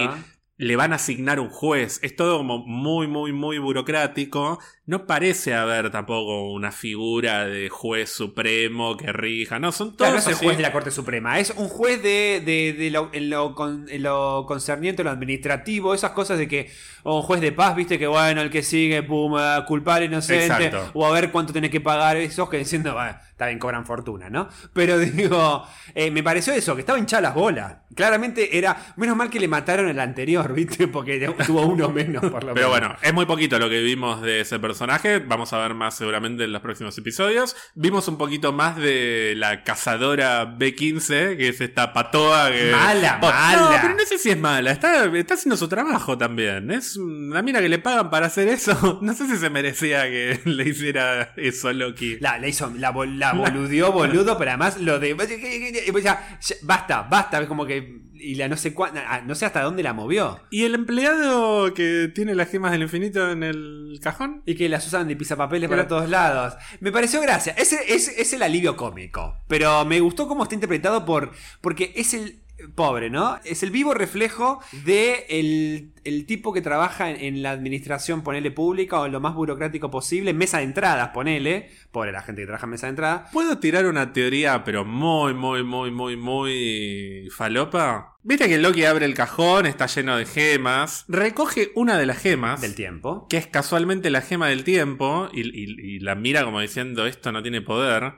le van a asignar un juez. Es todo como muy, muy, muy burocrático. No parece haber tampoco una figura de juez supremo que rija. No, son todos Claro, no es el juez de la Corte Suprema, es un juez de, de- de lo, en, lo con- en lo concerniente a lo administrativo, esas cosas de que, o un juez de paz, viste que bueno, el que sigue, pum, culpable, inocente, Exacto. o a ver cuánto tenés que pagar, esos que diciendo, bueno, está bien, cobran fortuna, ¿no? Pero digo, eh, me pareció eso, que estaba hinchada las bolas. Claramente era, menos mal que le mataron el anterior, viste, porque tuvo uno menos por lo Pero menos. bueno, es muy poquito lo que vimos de ese personaje. Vamos a ver más seguramente en los próximos episodios. Vimos un poquito más de la cazadora B15, que es esta patoa que. Mala, Oh, mala. No, pero no sé si es mala. Está, está haciendo su trabajo también. Es una mina que le pagan para hacer eso. No sé si se merecía que le hiciera eso a Loki. La, la hizo, la, bol- la boludeó, boludo, pero además lo de. Ya, ya, basta, basta, es como que. Y la no sé cuándo. No sé hasta dónde la movió. ¿Y el empleado que tiene las gemas del infinito en el cajón? Y que las usan de pisapapeles Pero- para todos lados. Me pareció gracia. Ese es, es el alivio cómico. Pero me gustó cómo está interpretado por. Porque es el. Pobre, ¿no? Es el vivo reflejo de el, el tipo que trabaja en, en la administración, ponele pública o en lo más burocrático posible, mesa de entradas, ponele. Pobre la gente que trabaja en mesa de entradas. ¿Puedo tirar una teoría, pero muy, muy, muy, muy, muy falopa? Viste que Loki abre el cajón, está lleno de gemas, recoge una de las gemas, Del tiempo. que es casualmente la gema del tiempo, y, y- y la mira como diciendo esto no tiene poder.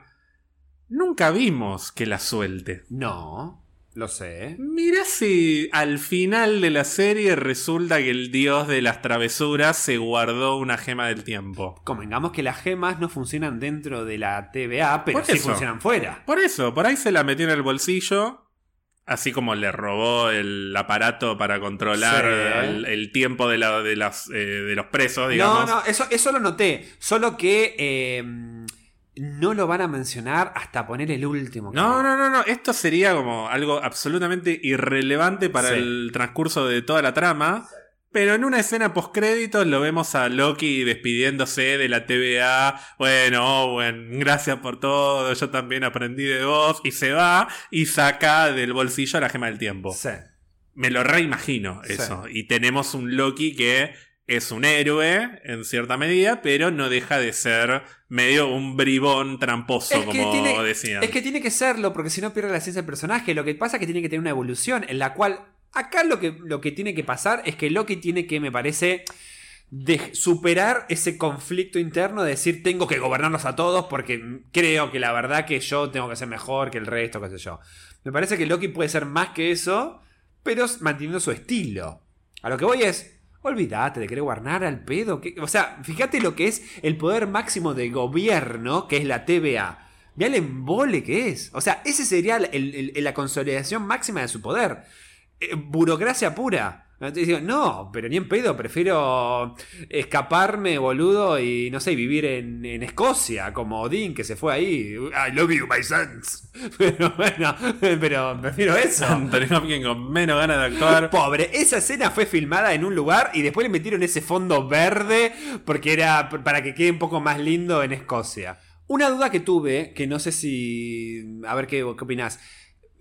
Nunca vimos que la suelte. No, lo sé. Mira si al final de la serie resulta que el dios de las travesuras se guardó una gema del tiempo. Convengamos que las gemas no funcionan dentro de la TVA, pero sí funcionan fuera. Por eso, por ahí se la metió en el bolsillo. Así como le robó el aparato para controlar Sí. el, el tiempo de, la- de las, eh, de los presos, digamos. No, no, eso, eso lo noté. Solo que eh, no lo van a mencionar hasta poner el último. No, no, no, no. Esto sería como algo absolutamente irrelevante para Sí. el transcurso de toda la trama. Pero en una escena postcréditos lo vemos a Loki despidiéndose de la TVA. Bueno, Owen, gracias por todo. Yo también aprendí de vos. Y se va y saca del bolsillo la gema del tiempo. Sí. Me lo reimagino Sí. eso. Y tenemos un Loki que es un héroe en cierta medida, pero no deja de ser medio un bribón tramposo, Es que como tiene- decían. Es que tiene que serlo, porque si no pierde la esencia del personaje. Lo que pasa es que tiene que tener una evolución en la cual. Acá lo que, lo que tiene que pasar es que Loki tiene que, me parece, de superar ese conflicto interno de decir tengo que gobernarlos a todos porque creo que la verdad que yo tengo que ser mejor que el resto, qué sé yo. Me parece que Loki puede ser más que eso, pero manteniendo su estilo. A lo que voy es, olvídate de querer gobernar al pedo. o sea, fíjate lo que es el poder máximo de gobierno, que es la TVA. Mira el embole que es. O sea, ese sería la consolidación máxima de su poder. Eh, burocracia pura. Entonces digo, no, pero ni en pedo, prefiero escaparme, boludo, y no sé, vivir en, en Escocia, como Odín, que se fue ahí. I love you, my sons. Pero bueno, pero prefiero eso. Anthony Hopkins con menos ganas de actuar. Pobre, esa escena fue filmada en un lugar y después le metieron ese fondo verde porque era para que quede un poco más lindo en Escocia. Una duda que tuve, que no sé si. A ver qué, qué opinás.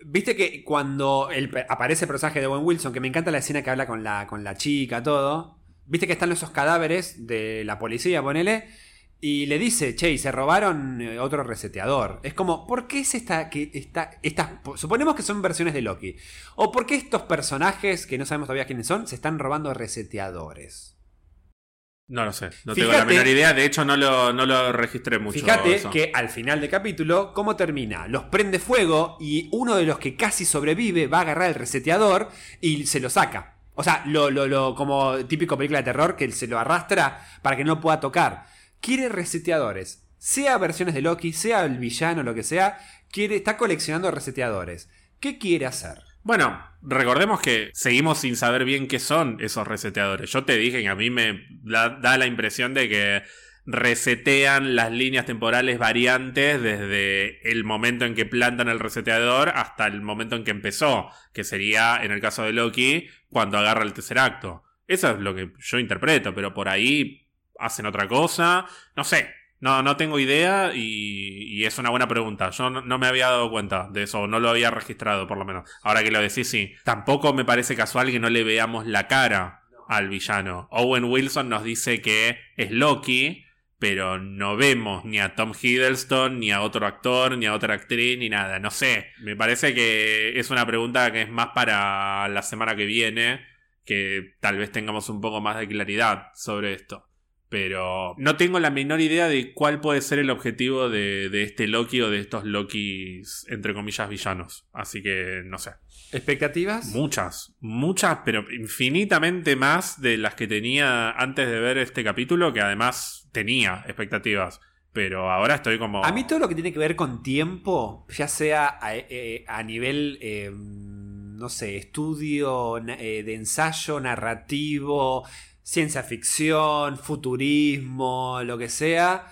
Viste que cuando el- aparece el personaje de Owen Wilson, que me encanta la escena que habla con la, con la chica, todo. Viste que están esos cadáveres de la policía, ponele. Y le dice, che, se robaron eh, otro reseteador. Es como, ¿por qué es esta, que está, suponemos que son versiones de Loki. ¿O por qué estos personajes, que no sabemos todavía quiénes son, se están robando reseteadores? No lo sé, no tengo la menor idea. De hecho, no lo, no lo registré mucho. Fíjate eso. que al final del capítulo, ¿cómo termina? Los prende fuego y uno de los que casi sobrevive va a agarrar el reseteador y se lo saca. O sea, lo, lo, lo, como típico película de terror que se lo arrastra para que no pueda tocar. Quiere reseteadores. Sea versiones de Loki, sea el villano, lo que sea, quiere, está coleccionando reseteadores. ¿Qué quiere hacer? Bueno, recordemos que seguimos sin saber bien qué son esos reseteadores. Yo te dije que a mí me da, da la impresión de que resetean las líneas temporales variantes desde el momento en que plantan el reseteador hasta el momento en que empezó, que sería, en el caso de Loki, cuando agarra el tercer acto. Eso es lo que yo interpreto, pero por ahí hacen otra cosa. No sé, no, no tengo idea y, es una buena pregunta. Yo no, no me había dado cuenta de eso, no lo había registrado por lo menos. Ahora que lo decís, sí. Tampoco me parece casual que no le veamos la cara al villano. Owen Wilson nos dice que es Loki, pero no vemos ni a Tom Hiddleston, ni a otro actor, ni a otra actriz, ni nada. No sé. Me parece que es una pregunta que es más para la semana que viene, que tal vez tengamos un poco más de claridad sobre esto. Pero no tengo la menor idea de cuál puede ser el objetivo de, de este Loki o de estos Lokis, entre comillas, villanos. Así que no sé. ¿Expectativas? Muchas, muchas, pero infinitamente más de las que tenía antes de ver este capítulo, que además tenía expectativas. Pero ahora estoy como... A mí todo lo que tiene que ver con tiempo, ya sea a, eh, a nivel, eh, no sé, estudio eh, de ensayo narrativo, ciencia ficción, futurismo, lo que sea,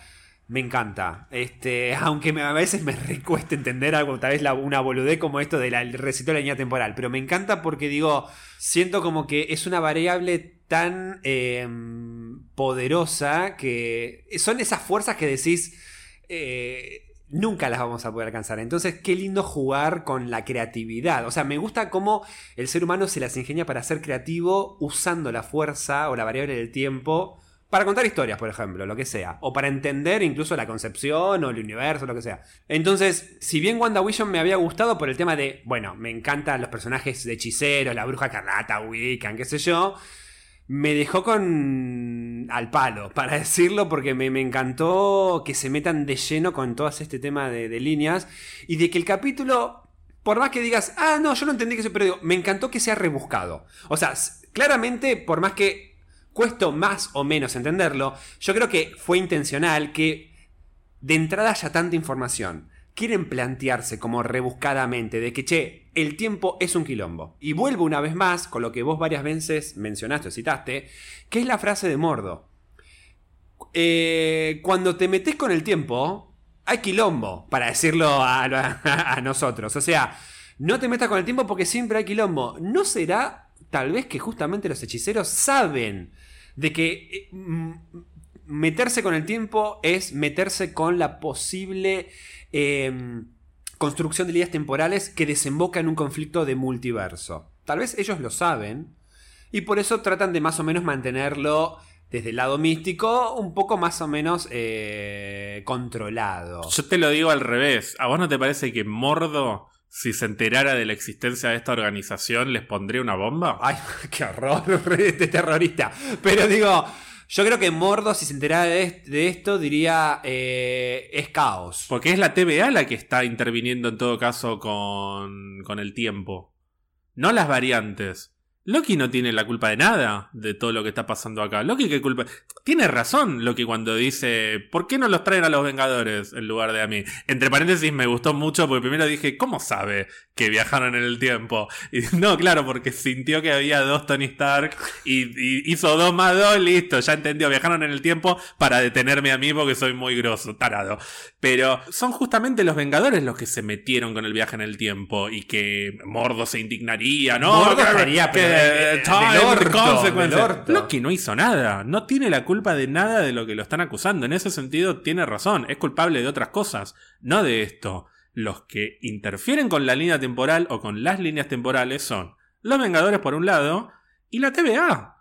me encanta. Este, aunque me- a veces me recuesta entender algo, tal vez la- una boludez como esto del recito de la línea temporal, pero me encanta porque digo, siento como que es una variable tan eh, poderosa que son esas fuerzas que decís eh, nunca las vamos a poder alcanzar. Entonces, qué lindo jugar con la creatividad. O sea, me gusta cómo el ser humano se las ingenia para ser creativo usando la fuerza o la variable del tiempo para contar historias, por ejemplo, lo que sea. O para entender incluso la concepción o el universo, lo que sea. Entonces, si bien WandaVision me había gustado por el tema de, bueno, me encantan los personajes de hechiceros, la bruja carnata, Wiccan, qué sé yo, me dejó con al palo, para decirlo, porque me, me encantó que se metan de lleno con todo este tema de, líneas y de que el capítulo, por más que digas, ah, no, yo no entendí que eso, pero me encantó que sea rebuscado. O sea, claramente, por más que cuesto más o menos entenderlo, yo creo que fue intencional que de entrada haya tanta información. Quieren plantearse como rebuscadamente de que, che, el tiempo es un quilombo. Y vuelvo una vez más con lo que vos varias veces mencionaste o citaste, que es la frase de Mordo. Eh, cuando te metes con el tiempo, hay quilombo, para decirlo a, a- nosotros. O sea, no te metas con el tiempo porque siempre hay quilombo. ¿No será tal vez que justamente los hechiceros saben de que eh, meterse con el tiempo es meterse con la posible eh, construcción de líneas temporales que desemboca en un conflicto de multiverso? Tal vez ellos lo saben. Y por eso tratan de más o menos mantenerlo desde el lado místico un poco más o menos eh, controlado. Yo te lo digo al revés. ¿A vos no te parece que Mordo, si se enterara de la existencia de esta organización, les pondría una bomba? Ay, qué horror, este terrorista. Pero digo, yo creo que Mordo, si se enterara de, de esto, diría eh, es caos. Porque es la TVA la que está interviniendo en todo caso con, con el tiempo. No las variantes. Loki no tiene la culpa de nada de todo lo que está pasando acá. Loki qué culpa. Tiene razón Loki cuando dice, ¿por qué no los traen a los Vengadores en lugar de a mí? Entre paréntesis me gustó mucho porque primero dije, ¿cómo sabe que viajaron en el tiempo? Y no, claro, porque sintió que había dos Tony Stark y, y hizo dos más dos, listo, ya entendió, viajaron en el tiempo para detenerme a mí porque soy muy grosso, tarado. Pero son justamente los Vengadores los que se metieron con el viaje en el tiempo y que Mordo se indignaría, ¿no? Mordo Que- estaría, pero, que- eh, orto. Loki no hizo nada, no tiene la culpa de nada de lo que lo están acusando. En ese sentido tiene razón, es culpable de otras cosas, no de esto. Los que interfieren con la línea temporal o con las líneas temporales son los Vengadores por un lado y la TVA.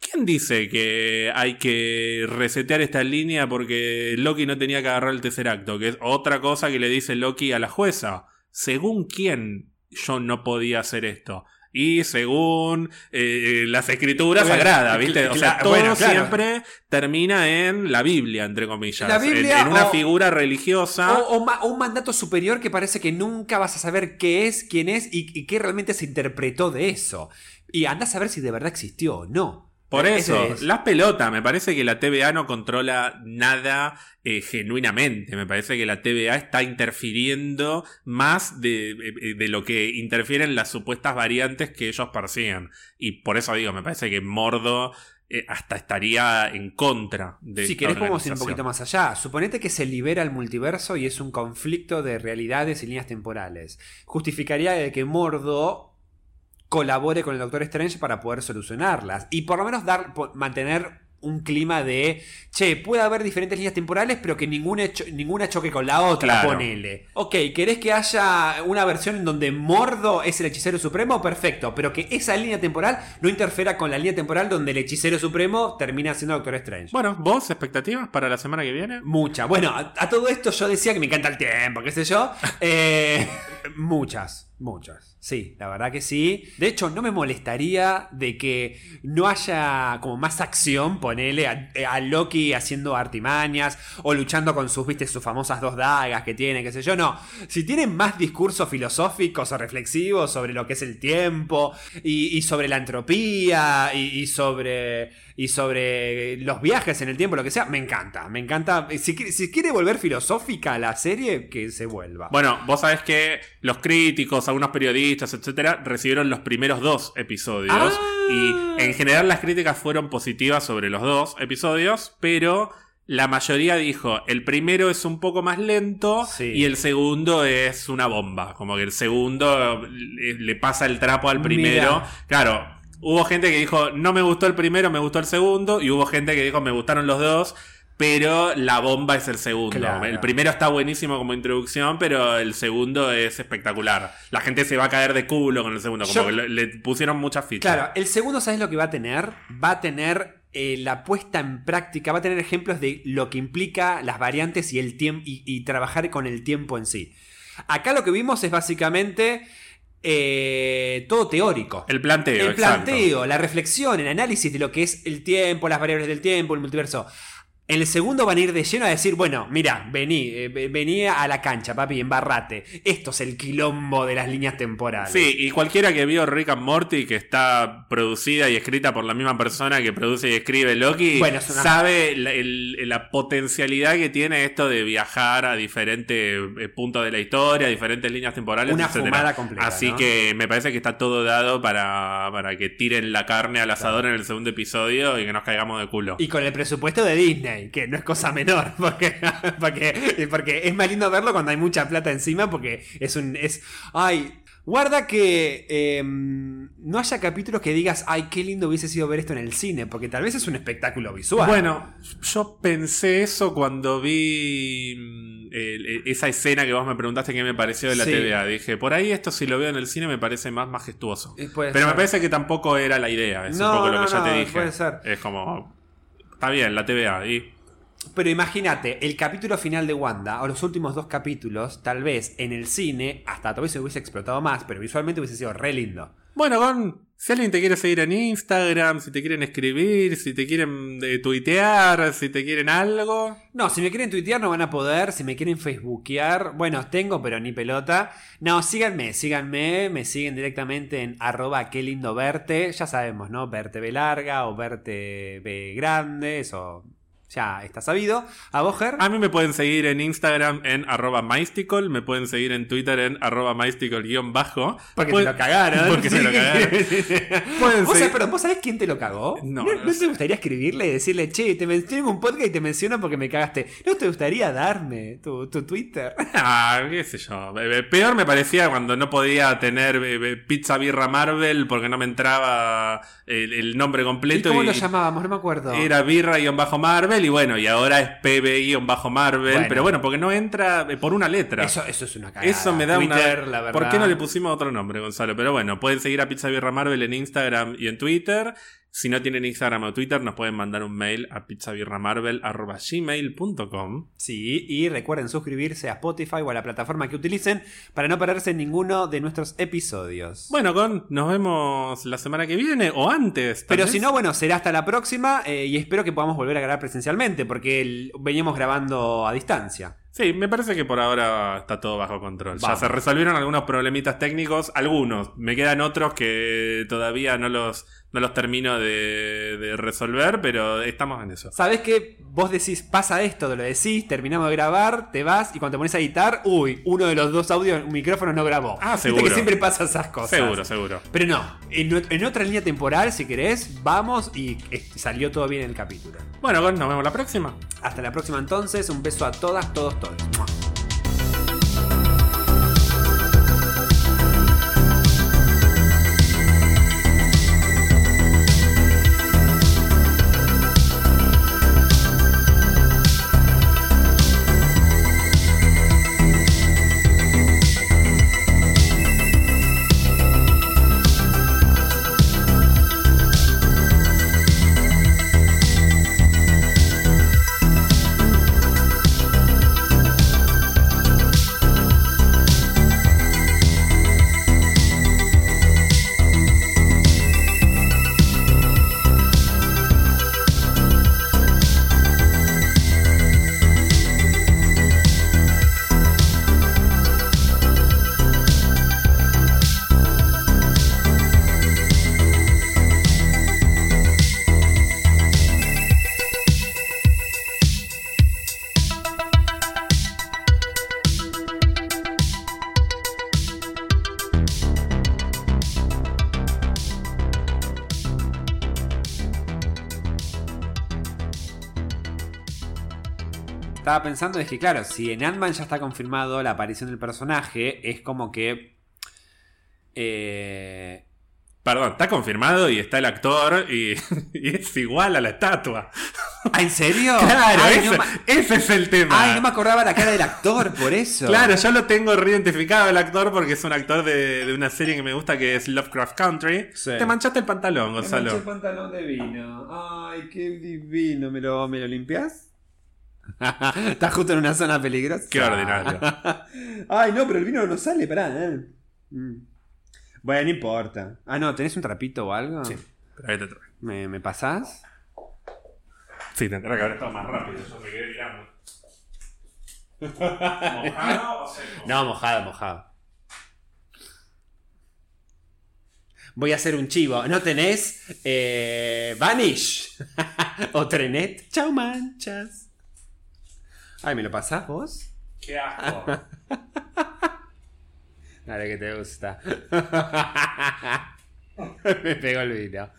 ¿Quién dice que hay que resetear esta línea porque Loki no tenía que agarrar el tercer acto? Que es otra cosa que le dice Loki a la jueza. ¿Según quién yo no podía hacer esto? Y según eh, las escrituras Bueno, sagradas, ¿viste? O sea, todo bueno, claro. siempre termina en la Biblia, entre comillas. La En- Biblia en, una o- figura religiosa. O, o ma- o un mandato superior que parece que nunca vas a saber qué es, quién es y, y qué realmente se interpretó de eso. Y andás a ver si de verdad existió o no. Por Ese eso, es. las pelotas, me parece que la TVA no controla nada eh, genuinamente. Me parece que la TVA está interfiriendo más de, de- de lo que interfieren las supuestas variantes que ellos persiguen. Y por eso digo, me parece que Mordo eh, hasta estaría en contra de Si esta querés podemos ir un poquito más allá. Suponete que se libera el multiverso y es un conflicto de realidades y líneas temporales. Justificaría de que Mordo colabore con el Doctor Strange para poder solucionarlas. Y por lo menos dar, mantener un clima de, che, puede haber diferentes líneas temporales, pero que ninguna, cho- ninguna choque con la otra, Claro. ponele. Ok, ¿querés que haya una versión en donde Mordo es el hechicero supremo? Perfecto, pero que esa línea temporal no interfiera con la línea temporal donde el hechicero supremo termina siendo Doctor Strange. Bueno, ¿vos expectativas para la semana que viene? Mucha. Bueno, a, a todo esto yo decía que me encanta el tiempo, qué sé yo. Eh, muchas, muchas. Sí, la verdad que sí. De hecho, no me molestaría de que no haya como más acción, ponele a, a Loki haciendo artimañas o luchando con sus, viste, sus famosas dos dagas que tiene, qué sé yo. No, si tienen más discursos filosóficos o reflexivos sobre lo que es el tiempo y, sobre la entropía y sobre y sobre los viajes en el tiempo, lo que sea, me encanta, me encanta. Si, si quiere volver filosófica la serie, que se vuelva. Bueno, vos sabés que los críticos, algunos periodistas, etcétera, recibieron los primeros dos episodios. Ah. Y en general las críticas fueron positivas sobre los dos episodios, pero la mayoría dijo: el primero es un poco más lento Sí. y el segundo es una bomba. Como que el segundo le, le pasa el trapo al primero. Mira. Claro. Hubo gente que dijo, no me gustó el primero, me gustó el segundo. Y hubo gente que dijo, me gustaron los dos. Pero la bomba es el segundo. Claro. El primero está buenísimo como introducción, pero el segundo es espectacular. La gente se va a caer de culo con el segundo, como Yo- que le, le pusieron muchas fichas. Claro, el segundo, ¿sabes lo que va a tener? Va a tener eh, la puesta en práctica, va a tener ejemplos de lo que implica las variantes y el tiempo y, y trabajar con el tiempo en sí. Acá lo que vimos es básicamente eh, todo teórico. El planteo, El exacto. planteo, la reflexión, el análisis de lo que es el tiempo, las variables del tiempo, el multiverso. En el segundo van a ir de lleno a decir, bueno, mira, vení, eh, ve- vení a la cancha, papi, embarrate. Esto es el quilombo de las líneas temporales. Sí, y cualquiera que vio Rick and Morty, que está producida y escrita por la misma persona que produce y escribe Loki, Bueno, es una- sabe la, el- la potencialidad que tiene esto de viajar a diferentes eh, puntos de la historia, diferentes líneas temporales, Una etcétera. fumada completa, Así ¿no? que me parece que está todo dado para, para que tiren la carne al asador en el segundo episodio y que nos caigamos de culo. Y con el presupuesto de Disney, que no es cosa menor, porque, porque, porque es más lindo verlo cuando hay mucha plata encima, porque es un... Es, ay, guarda que eh, no haya capítulos que digas, ay, qué lindo hubiese sido ver esto en el cine, porque tal vez es un espectáculo visual. Bueno, yo pensé eso cuando vi mm, el- esa escena que vos me preguntaste que me pareció de la Sí. TVA. Dije, por ahí esto si lo veo en el cine me parece más majestuoso. Eh, Pero me parece que tampoco era la idea. Es No, un poco lo no, que ya te dije. puede ser. Es como. Está bien, la TVA. Y Pero imagínate, el capítulo final de Wanda, o los últimos dos capítulos, tal vez en el cine, hasta tal vez se hubiese explotado más, pero visualmente hubiese sido re lindo. Bueno, Gon, si alguien te quiere seguir en Instagram, si te quieren escribir, si te quieren eh, tuitear, si te quieren algo. No, si me quieren tuitear no van a poder, si me quieren facebookear, bueno, tengo, pero ni pelota. No, síganme, síganme, me siguen directamente en arroba qué lindo verte, ya sabemos, ¿no? Verte B larga o verte B grande, eso ya está sabido. A Boger. A mí me pueden seguir en Instagram en arroba mystical, me pueden seguir en Twitter en arroba mystical-bajo. Porque te lo cagaron. Porque se lo cagaron. ¿Vos, seguir- sabés, perdón, ¿Vos sabés quién te lo cagó? No, ¿No, no te gustaría escribirle y decirle, che, te tengo un podcast y te menciono porque me cagaste? ¿No te gustaría darme tu, tu Twitter? Ah, qué sé yo. Peor me parecía cuando no podía tener pizza birra Marvel porque no me entraba el, el nombre ¿Y completo. cómo y lo llamábamos? No me acuerdo. Era birra-marvel y bueno, y ahora es pb-marvel. Bueno. Pero bueno, porque no entra eh, por una letra. Eso, eso es una cagada. Eso me da Twitter, una. la verdad. ¿Por qué no le pusimos otro nombre, Gonzalo? Pero bueno, pueden seguir a Pizza Birra Marvel en Instagram y en Twitter. Si no tienen Instagram o Twitter, nos pueden mandar un mail a pizzabirramarvel.gmail.com. Sí, y recuerden suscribirse a Spotify o a la plataforma que utilicen para no perderse ninguno de nuestros episodios. Bueno, Con, nos vemos la semana que viene o antes. Pero vez. si no, bueno, será hasta la próxima eh, y espero que podamos volver a grabar presencialmente porque el- veníamos grabando a distancia. Sí, me parece que por ahora está todo bajo control. Vamos. Ya se resolvieron algunos problemitas técnicos, algunos. Me quedan otros que todavía no los, no los termino de, de resolver, pero estamos en eso. ¿Sabes qué? Vos decís, pasa esto, lo decís, terminamos de grabar, te vas y cuando te pones a editar, uy, uno de los dos audios, un micrófono no grabó. Ah, Viste seguro. que siempre pasa esas cosas. Seguro, seguro. Pero no, en, otra línea temporal, si querés, vamos y eh, salió todo bien el capítulo. Bueno, nos vemos la próxima. Hasta la próxima entonces, un beso a todas, todos, todos. Estaba pensando, es que claro, si en Ant-Man ya está confirmado la aparición del personaje, es como que... eh, Perdón, está confirmado y está el actor y, y es igual a la estatua. ¿Ah, ¿En serio? Claro, Ay, ese, no, ma- ese es el tema. Ay, no me acordaba la cara del actor, por eso. Claro, yo lo tengo reidentificado el actor porque es un actor de, de una serie que me gusta que es Lovecraft Country. Sí. Te manchaste el pantalón, Me manché el Gonzalo. pantalón de vino. Ay, qué divino. ¿Me lo, me lo limpias? Estás justo en una zona peligrosa. Qué ordinario. Ay, no, pero el vino no sale, pará. eh. Mm. Bueno, no importa. Ah, no, ¿tenés un trapito o algo? Sí. Pero ahí te traigo. ¿Me, me pasás? Sí, tendrá que haber estado más rápido. Yo me quedé mirando. ¿Mojado o seco? No, mojado, mojado. Voy a hacer un chivo. ¿No tenés eh, Vanish? ¿O Trenet? Chau, manchas. Ay, ¿me lo pasás vos? Qué asco. Dale que te gusta. Me pegó el vino.